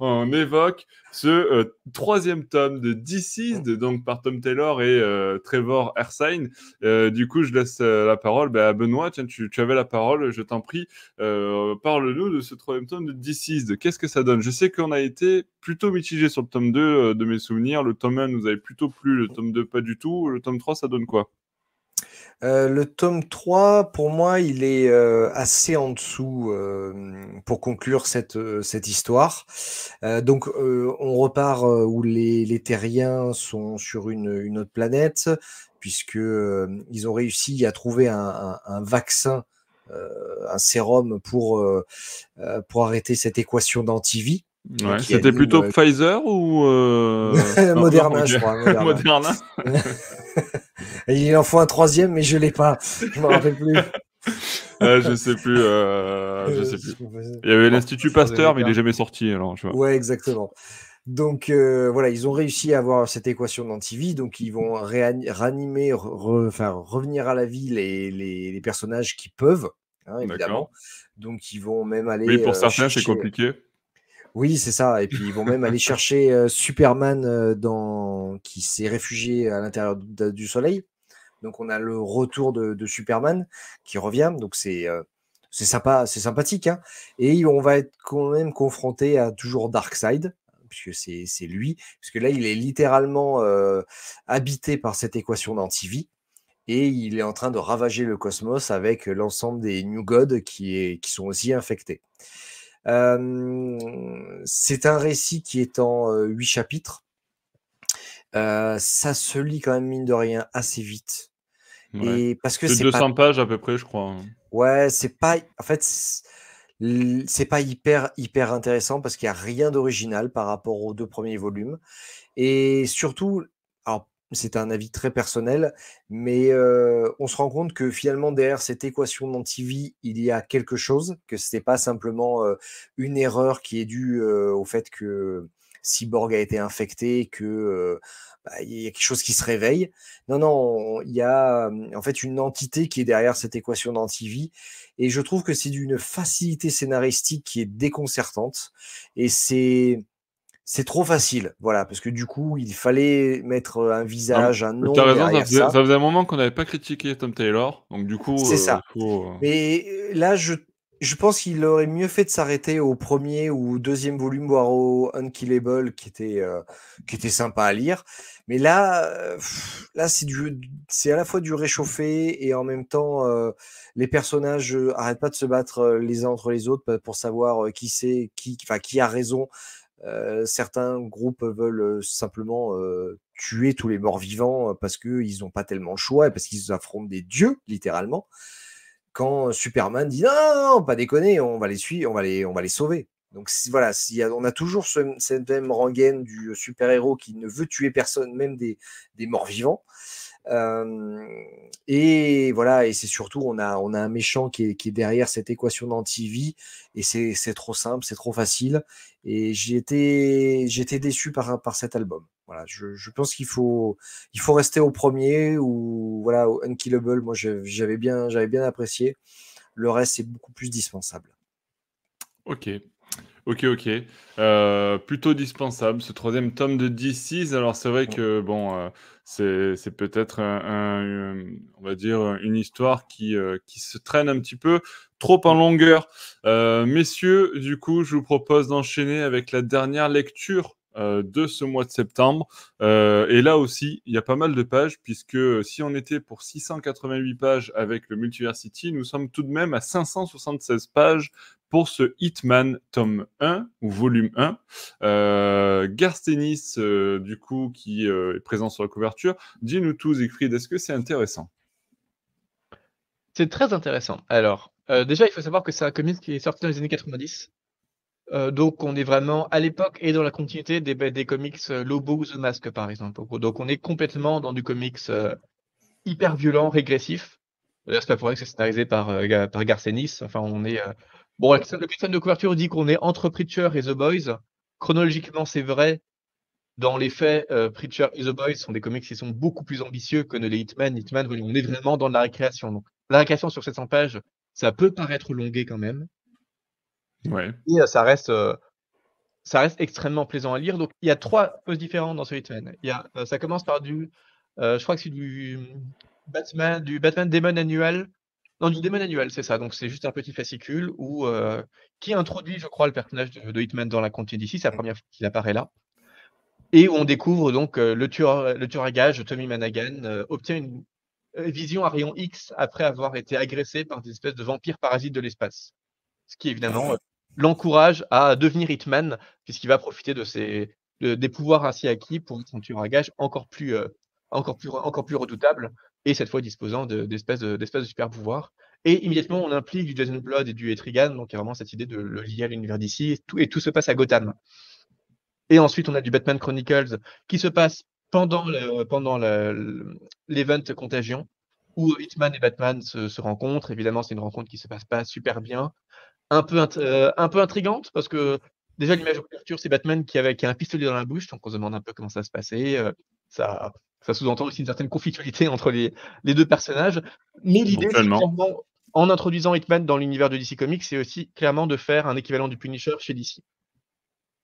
on, évoque ce euh, troisième tome de Deceased, donc par Tom Taylor et euh, Trevor Ersine. Euh, du coup, je laisse la parole bah, à Benoît. Tiens, tu, avais la parole, je t'en prie. Parle-nous de ce troisième tome de Deceased. Qu'est-ce que ça donne? Je sais qu'on a été plutôt mitigé sur le tome 2 de mes souvenirs. Le tome 1 nous avait plutôt plu, le tome 2 pas du tout. Le tome 3, ça donne quoi? Euh, le tome 3, pour moi, il est euh, assez en dessous euh, pour conclure cette, cette histoire. donc, on repart où les, les, terriens sont sur une, une autre planète, puisque ils ont réussi à trouver un, un, vaccin, un sérum pour, pour arrêter cette équation d'antivie. C'était plutôt Pfizer ou Moderna, je crois. Moderna. Il en faut un troisième, mais je l'ai pas. Je me rappelle plus. euh, je sais plus. Euh, je sais plus. Il y avait l'Institut Pasteur, mais il est jamais sorti. Alors, je vois. Ouais, exactement. Donc euh, voilà, ils ont réussi à avoir cette équation d'antivie, donc ils vont ranimer, enfin, revenir à la vie les, les, personnages qui peuvent, hein, évidemment. Donc ils vont même aller. Oui, pour euh, certains, c'est compliqué. Oui, c'est ça. Et puis ils vont même aller chercher euh, Superman euh, qui s'est réfugié à l'intérieur du Soleil. Donc on a le retour de, Superman qui revient. Donc c'est euh, c'est sympa, c'est sympathique. Hein. Et on va être quand même confronté à toujours Darkseid, puisque c'est lui. Parce que là, il est littéralement habité par cette équation d'antivie. Et il est en train de ravager le cosmos avec l'ensemble des New Gods qui sont aussi infectés c'est un récit qui est en huit chapitres. ça se lit quand même mine de rien assez vite. Et parce que c'est 200 pages à peu près, je crois. Hein. Ouais, c'est pas. En fait, c'est pas hyper hyper intéressant parce qu'il n'y a rien d'original par rapport aux deux premiers volumes. Et surtout, alors c'est un avis très personnel, mais on se rend compte que finalement derrière cette équation d'antivie, il y a quelque chose, que ce n'est pas simplement une erreur qui est due au fait que Cyborg a été infecté, que bah, y a quelque chose qui se réveille. Non, non, il y a en fait une entité qui est derrière cette équation d'antivie, et je trouve que c'est d'une facilité scénaristique qui est déconcertante, et c'est c'est trop facile, voilà, parce que du coup, il fallait mettre un visage, un nom. T'as raison, ça faisait, un moment qu'on n'avait pas critiqué Tom Taylor, donc du coup. C'est ça. Mais là, je, je pense qu'il aurait mieux fait de s'arrêter au premier ou deuxième volume, voire au Unkillable, qui était, qui était sympa à lire. Mais là, là, c'est du, c'est à la fois du réchauffé et en même temps, les personnages n'arrêtent pas de se battre les uns entre les autres pour savoir qui c'est, qui, enfin, qui a raison certains groupes veulent simplement tuer tous les morts vivants parce qu'ils n'ont pas tellement le choix et parce qu'ils affrontent des dieux, littéralement. Quand Superman dit non, pas déconner, on va les suivre, on va les, on va les sauver. Donc voilà, on a toujours cette même rengaine du super-héros qui ne veut tuer personne, même des, des morts vivants et voilà, et c'est surtout, on a, on a un méchant qui est, qui est derrière cette équation d'anti-vie, et c'est trop simple, c'est trop facile. Et été déçu par, par cet album. Voilà, je, je pense qu'il faut, il faut rester au premier, ou voilà, au Unkillable, moi j'avais bien, bien apprécié. Le reste, c'est beaucoup plus dispensable. Ok. Ok, ok. Euh, plutôt dispensable, ce troisième tome de DC's. Alors, c'est vrai que, bon, euh, c'est peut-être un, on va dire, une histoire qui, euh, qui se traîne un petit peu trop en longueur. messieurs, du coup, je vous propose d'enchaîner avec la dernière lecture de ce mois de septembre. Euh, et là aussi, il y a pas mal de pages, puisque si on était pour 688 pages avec le Multiversity, nous sommes tout de même à 576 pages pour ce Hitman tome 1 ou volume 1. Euh, Garstenis, euh, du coup, qui est présent sur la couverture, dis-nous tous, Siegfried, est-ce que c'est intéressant? C'est très intéressant. Alors, déjà, il faut savoir que c'est un comics qui est sorti dans les années 90. Euh, donc, on est vraiment à l'époque et dans la continuité des, des comics euh, Lobo ou The Mask, par exemple. Donc, on est complètement dans du comics euh, hyper violent, régressif. D'ailleurs, c'est pas pour rien que c'est scénarisé par, par Garcenis. Enfin, on est. Bon, le système de couverture dit qu'on est entre Preacher et The Boys. Chronologiquement, c'est vrai. Dans les faits, Preacher et The Boys sont des comics qui sont beaucoup plus ambitieux que les Hitman. Hitman, on est vraiment dans la récréation. Donc, la récréation sur 700 pages, ça peut paraître longué quand même. Ouais. Et ça reste, ça reste extrêmement plaisant à lire. Donc, il y a trois choses différentes dans ce Hitman. Il y a, ça commence par du, je crois que c'est du Batman, du Batman Demon Annual. Non, du Demon Annual, c'est ça. Donc, c'est juste un petit fascicule où, qui introduit, je crois, le personnage de, Hitman dans la continuité d'ici. C'est la première fois qu'il apparaît là. Et où on découvre donc le tueur, le tueur à gage, Tommy Managan, obtient une vision à rayon X après avoir été agressé par des espèces de vampires parasites de l'espace. Ce qui, évidemment, l'encourage à devenir Hitman, puisqu'il va profiter de ses, des pouvoirs ainsi acquis pour être un tueur à gage encore plus, encore plus, redoutable, et cette fois disposant d'espèces de, super pouvoirs. Et immédiatement, on implique du Jason Blood et du Etrigan, donc il y a vraiment cette idée de le lier à l'univers d'ici, et tout, et tout se passe à Gotham. Et ensuite, on a du Batman Chronicles qui se passe pendant le, pendant l'event Contagion, où Hitman et Batman se, rencontrent. Évidemment, c'est une rencontre qui se passe pas super bien, un peu, euh, un peu intrigante, parce que déjà, l'image de couverture, c'est Batman qui, avait, qui a un pistolet dans la bouche, donc on se demande un peu comment ça se passait. Euh, ça, ça sous-entend aussi une certaine conflictualité entre les, les deux personnages. Mais l'idée, en introduisant Hitman dans l'univers de DC Comics, c'est aussi clairement de faire un équivalent du Punisher chez DC.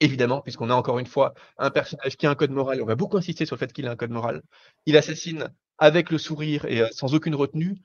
Évidemment, puisqu'on a encore une fois un personnage qui a un code moral, on va beaucoup insister sur le fait qu'il a un code moral. Il assassine avec le sourire et euh, sans aucune retenue,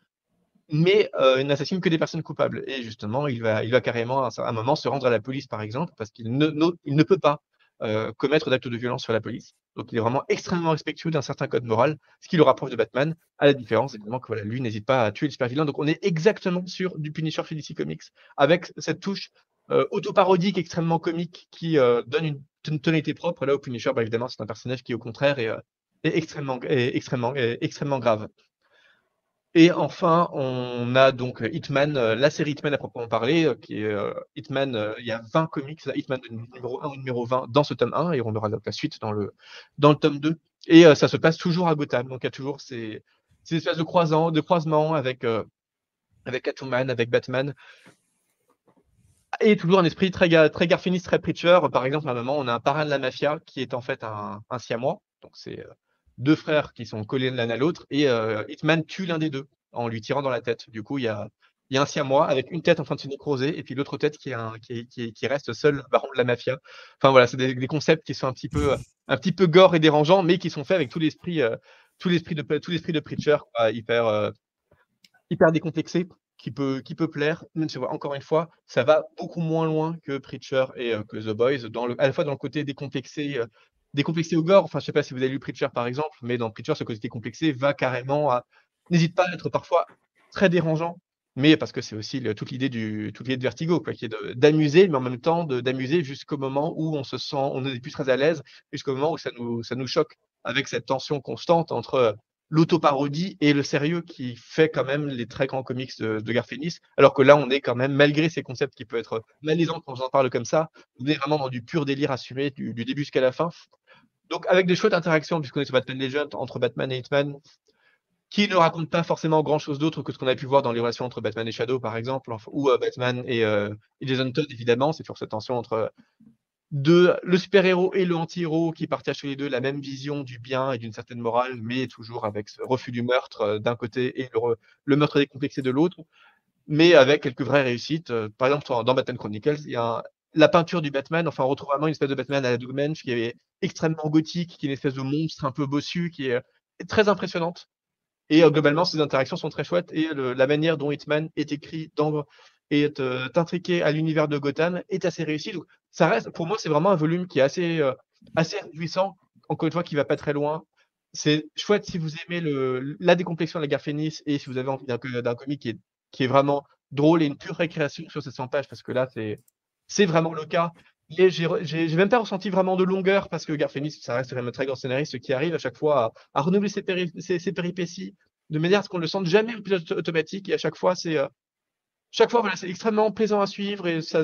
mais euh, il n'assassine que des personnes coupables. Et justement, il va, carrément à un moment se rendre à la police, par exemple, parce qu'il ne, peut pas euh, commettre d'actes de violence sur la police. Donc, il est vraiment extrêmement respectueux d'un certain code moral, ce qui le rapproche de Batman, à la différence, évidemment, que lui n'hésite pas à tuer le super vilain. Donc, on est exactement sur du Punisher chez DC Comics, avec cette touche euh, autoparodique extrêmement comique qui euh, donne une, tonalité propre. Là, au Punisher, bah, évidemment, c'est un personnage qui, au contraire, est, euh, extrêmement, extrêmement, extrêmement grave. Et enfin, on a donc Hitman, la série Hitman à proprement parler, qui est Hitman, il y a 20 comics, Hitman numéro 1 ou numéro 20 dans ce tome 1, et on aura donc la suite dans le, dans le tome 2. Et ça se passe toujours à Gotham, donc il y a toujours ces, ces espèces de, de croisements avec, avec Catwoman, avec Batman, et toujours un esprit très, très garfiniste, très preacher. Par exemple, à un moment, on a un parrain de la mafia qui est en fait un, un siamois. Donc, c'est euh, deux frères qui sont collés l'un à l'autre. Et euh, Hitman tue l'un des deux en lui tirant dans la tête. Du coup, il y a, il y a un siamois avec une tête en train de se nécroser et puis l'autre tête qui, est un, qui, qui, qui, reste seul baron de la mafia. Enfin voilà, c'est des, des, concepts qui sont un petit peu, un petit peu gore et dérangeants, mais qui sont faits avec tout l'esprit, euh, tout l'esprit de, tout l'esprit de preacher, hyper, euh, hyper décomplexé qui peut, qui peut plaire, même si encore une fois, ça va beaucoup moins loin que Preacher et que The Boys, à la fois dans le côté décomplexé, euh, décomplexé au gore. Enfin, je sais pas si vous avez lu Preacher par exemple, mais dans Preacher, ce côté décomplexé va carrément à. N'hésite pas à être parfois très dérangeant, mais parce que c'est aussi toute l'idée du toute l'idée de Vertigo, quoi, qui est d'amuser, mais en même temps d'amuser jusqu'au moment où on se sent, on n'est plus très à l'aise, jusqu'au moment où ça nous, ça nous choque avec cette tension constante entre l'autoparodie et le sérieux qui fait quand même les très grands comics de, de alors que là, on est quand même, malgré ces concepts qui peuvent être malaisants quand j'en parle comme ça, on est vraiment dans du pur délire assumé du début jusqu'à la fin. Donc, avec des chouettes interactions, puisqu'on est sur Batman Legend, entre Batman et Hitman, qui ne racontent pas forcément grand-chose d'autre que ce qu'on a pu voir dans les relations entre Batman et Shadow, par exemple, ou euh, Batman et, euh, et, Jason Todd, évidemment. C'est toujours cette tension entre de le super-héros et le anti-héros qui partagent tous les deux la même vision du bien et d'une certaine morale, mais toujours avec ce refus du meurtre euh, d'un côté et le, meurtre décomplexé de l'autre, mais avec quelques vraies réussites. Euh, par exemple, dans Batman Chronicles, il y a la peinture du Batman, enfin on retrouve vraiment une espèce de Batman à la Doug qui est extrêmement gothique, qui est une espèce de monstre un peu bossu, qui est très impressionnante. Et euh, globalement, ces interactions sont très chouettes et la manière dont Hitman est écrit dans et t'intriquer à l'univers de Gotham est assez réussi. Donc, ça reste, pour moi, c'est vraiment un volume qui est assez, euh, assez réjouissant. Encore une fois, qui va pas très loin. C'est chouette si vous aimez le, la décomplexion de la guerre Phoenix et si vous avez envie d'un comic qui est, qui est vraiment drôle et une pure récréation sur ces 100 pages, parce que là, c'est, c'est vraiment le cas. J'ai même pas ressenti vraiment de longueur parce que Garfénis, ça reste vraiment un très grand scénariste qui arrive à chaque fois à, renouveler ses, péripéties de manière à ce qu'on ne le sente jamais pilote automatique et à chaque fois, c'est euh, chaque fois, c'est extrêmement plaisant à suivre et ça,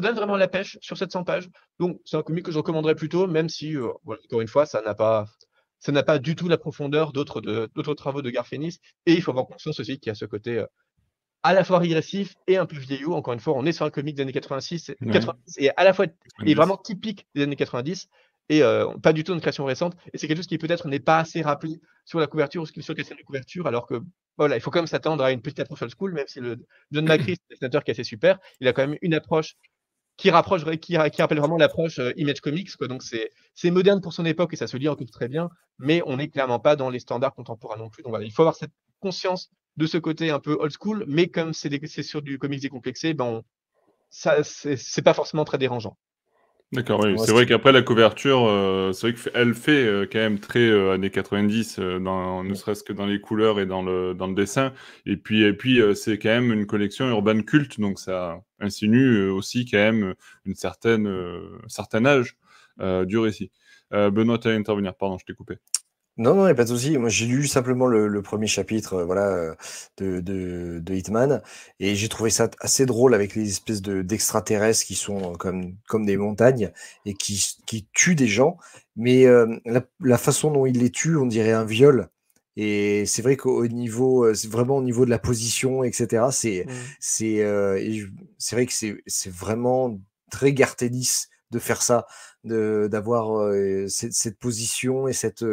donne vraiment la pêche sur 700 pages. Donc, c'est un comic que je recommanderais plutôt, même si, euh, encore une fois, ça n'a pas, du tout la profondeur d'autres, d'autres travaux de Garfénis. Et il faut avoir conscience aussi qu'il y a ce côté euh, à la fois régressif et un peu vieillot. Encore une fois, on est sur un comic des années 86, 90 et à la fois est vraiment typique des années 90 et euh, pas du tout une création récente. Et c'est quelque chose qui peut-être n'est pas assez rappelé sur la couverture ou sur la couverture, alors que voilà, il faut quand même s'attendre à une petite approche old school, même si le John McCree, c'est un dessinateur qui est assez super, il a quand même une approche qui rapproche, qui, qui rappelle vraiment l'approche euh, Image Comics. Quoi. Donc c'est moderne pour son époque et ça se lit encore très bien, mais on n'est clairement pas dans les standards contemporains non plus. Donc voilà, il faut avoir cette conscience de ce côté un peu old school, mais comme c'est sur du comics décomplexé, ben ça c'est pas forcément très dérangeant. D'accord, oui. C'est vrai qu'après la couverture, euh, c'est vrai qu'elle fait euh, quand même très euh, années 90, dans, ne serait-ce que dans les couleurs et dans le, dans le dessin. Et puis, et puis c'est quand même une collection urbaine culte, donc ça insinue aussi quand même une certaine, un certain âge du récit. Benoît, tu as intervenir, pardon, je t'ai coupé. Non, non, il n'y a pas de souci. Moi, j'ai lu simplement le, premier chapitre euh, voilà, euh, de, de, Hitman et j'ai trouvé ça assez drôle avec les espèces de, d'extraterrestres qui sont comme, comme des montagnes et qui, qui tuent des gens. Mais euh, la, façon dont il les tue, on dirait un viol. Et c'est vrai qu'au niveau, c'est vraiment au niveau de la position, etc., c'est, mmh. c'est, c'est vrai que c'est, c'est vraiment très Gartélis de faire ça, de, d'avoir cette, cette, position et cette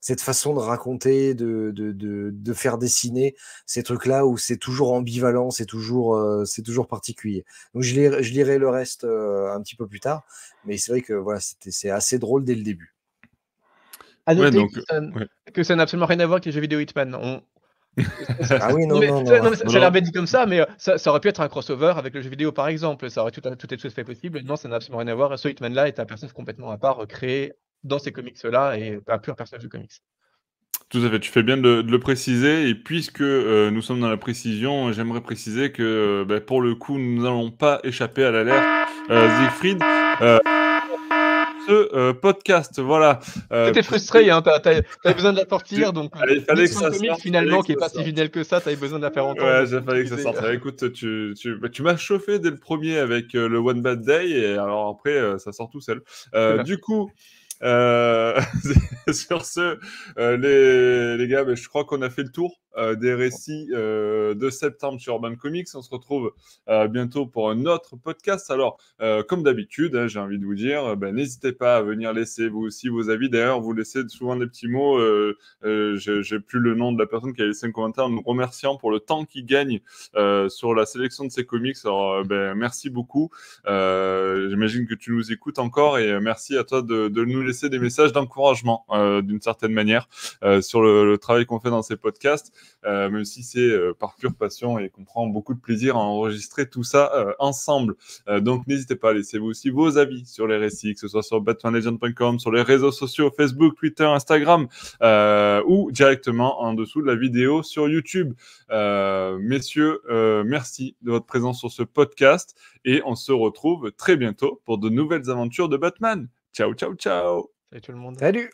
cette façon de raconter, de, de, de, faire dessiner ces trucs-là où c'est toujours ambivalent, c'est toujours, euh, c'est toujours particulier. Donc je lirai, je lirai le reste euh, un petit peu plus tard, mais c'est vrai que voilà, c'est assez drôle dès le début. À noter que, ça, n'a absolument rien à voir avec les jeux vidéo Hitman. ah oui, non, non, non, Ça a l'air bête dit comme ça, mais euh, ça, aurait pu être un crossover avec le jeu vidéo par exemple. Ça aurait tout, tout été fait possible. Non, ça n'a absolument rien à voir. Ce Hitman-là est un personnage complètement à part, créé dans ces comics-là et un pur personnage de comics. Tout à fait, tu fais bien de, le préciser. Et puisque euh, nous sommes dans la précision, j'aimerais préciser que euh, ben, pour le coup, nous n'allons pas échapper à l'alerte euh, Siegfried. Euh, ce podcast, voilà. T'étais frustré, hein, t'avais besoin de la sortir, donc il fallait que ça sorte, finalement, qui est pas si fidèle que ça, t'avais besoin de la faire entendre. Ouais, fallait que ça sorte. Écoute, tu, tu, bah, tu m'as chauffé dès le premier avec le One Bad Day, et alors après, ça sort tout seul. du coup, euh, sur ce, euh, les, les gars, je crois qu'on a fait le tour. Euh, des récits de septembre sur Urban Comics. On se retrouve bientôt pour un autre podcast. Alors, comme d'habitude, hein, j'ai envie de vous dire, ben, n'hésitez pas à venir laisser vous aussi vos avis. D'ailleurs, vous laissez souvent des petits mots. j'ai plus le nom de la personne qui a laissé un commentaire en nous remerciant pour le temps qu'il gagne sur la sélection de ses comics. Alors, ben, merci beaucoup. J'imagine que tu nous écoutes encore et merci à toi de, de nous laisser des messages d'encouragement d'une certaine manière sur le, travail qu'on fait dans ces podcasts. Euh, même si c'est euh, par pure passion et qu'on prend beaucoup de plaisir à enregistrer tout ça euh, ensemble. donc n'hésitez pas à laisser vous aussi vos avis sur les récits, que ce soit sur batmanlegend.com, sur les réseaux sociaux, Facebook, Twitter, Instagram, ou directement en dessous de la vidéo sur YouTube. messieurs, merci de votre présence sur ce podcast et on se retrouve très bientôt pour de nouvelles aventures de Batman. Ciao, ciao, ciao. Salut tout le monde. Salut.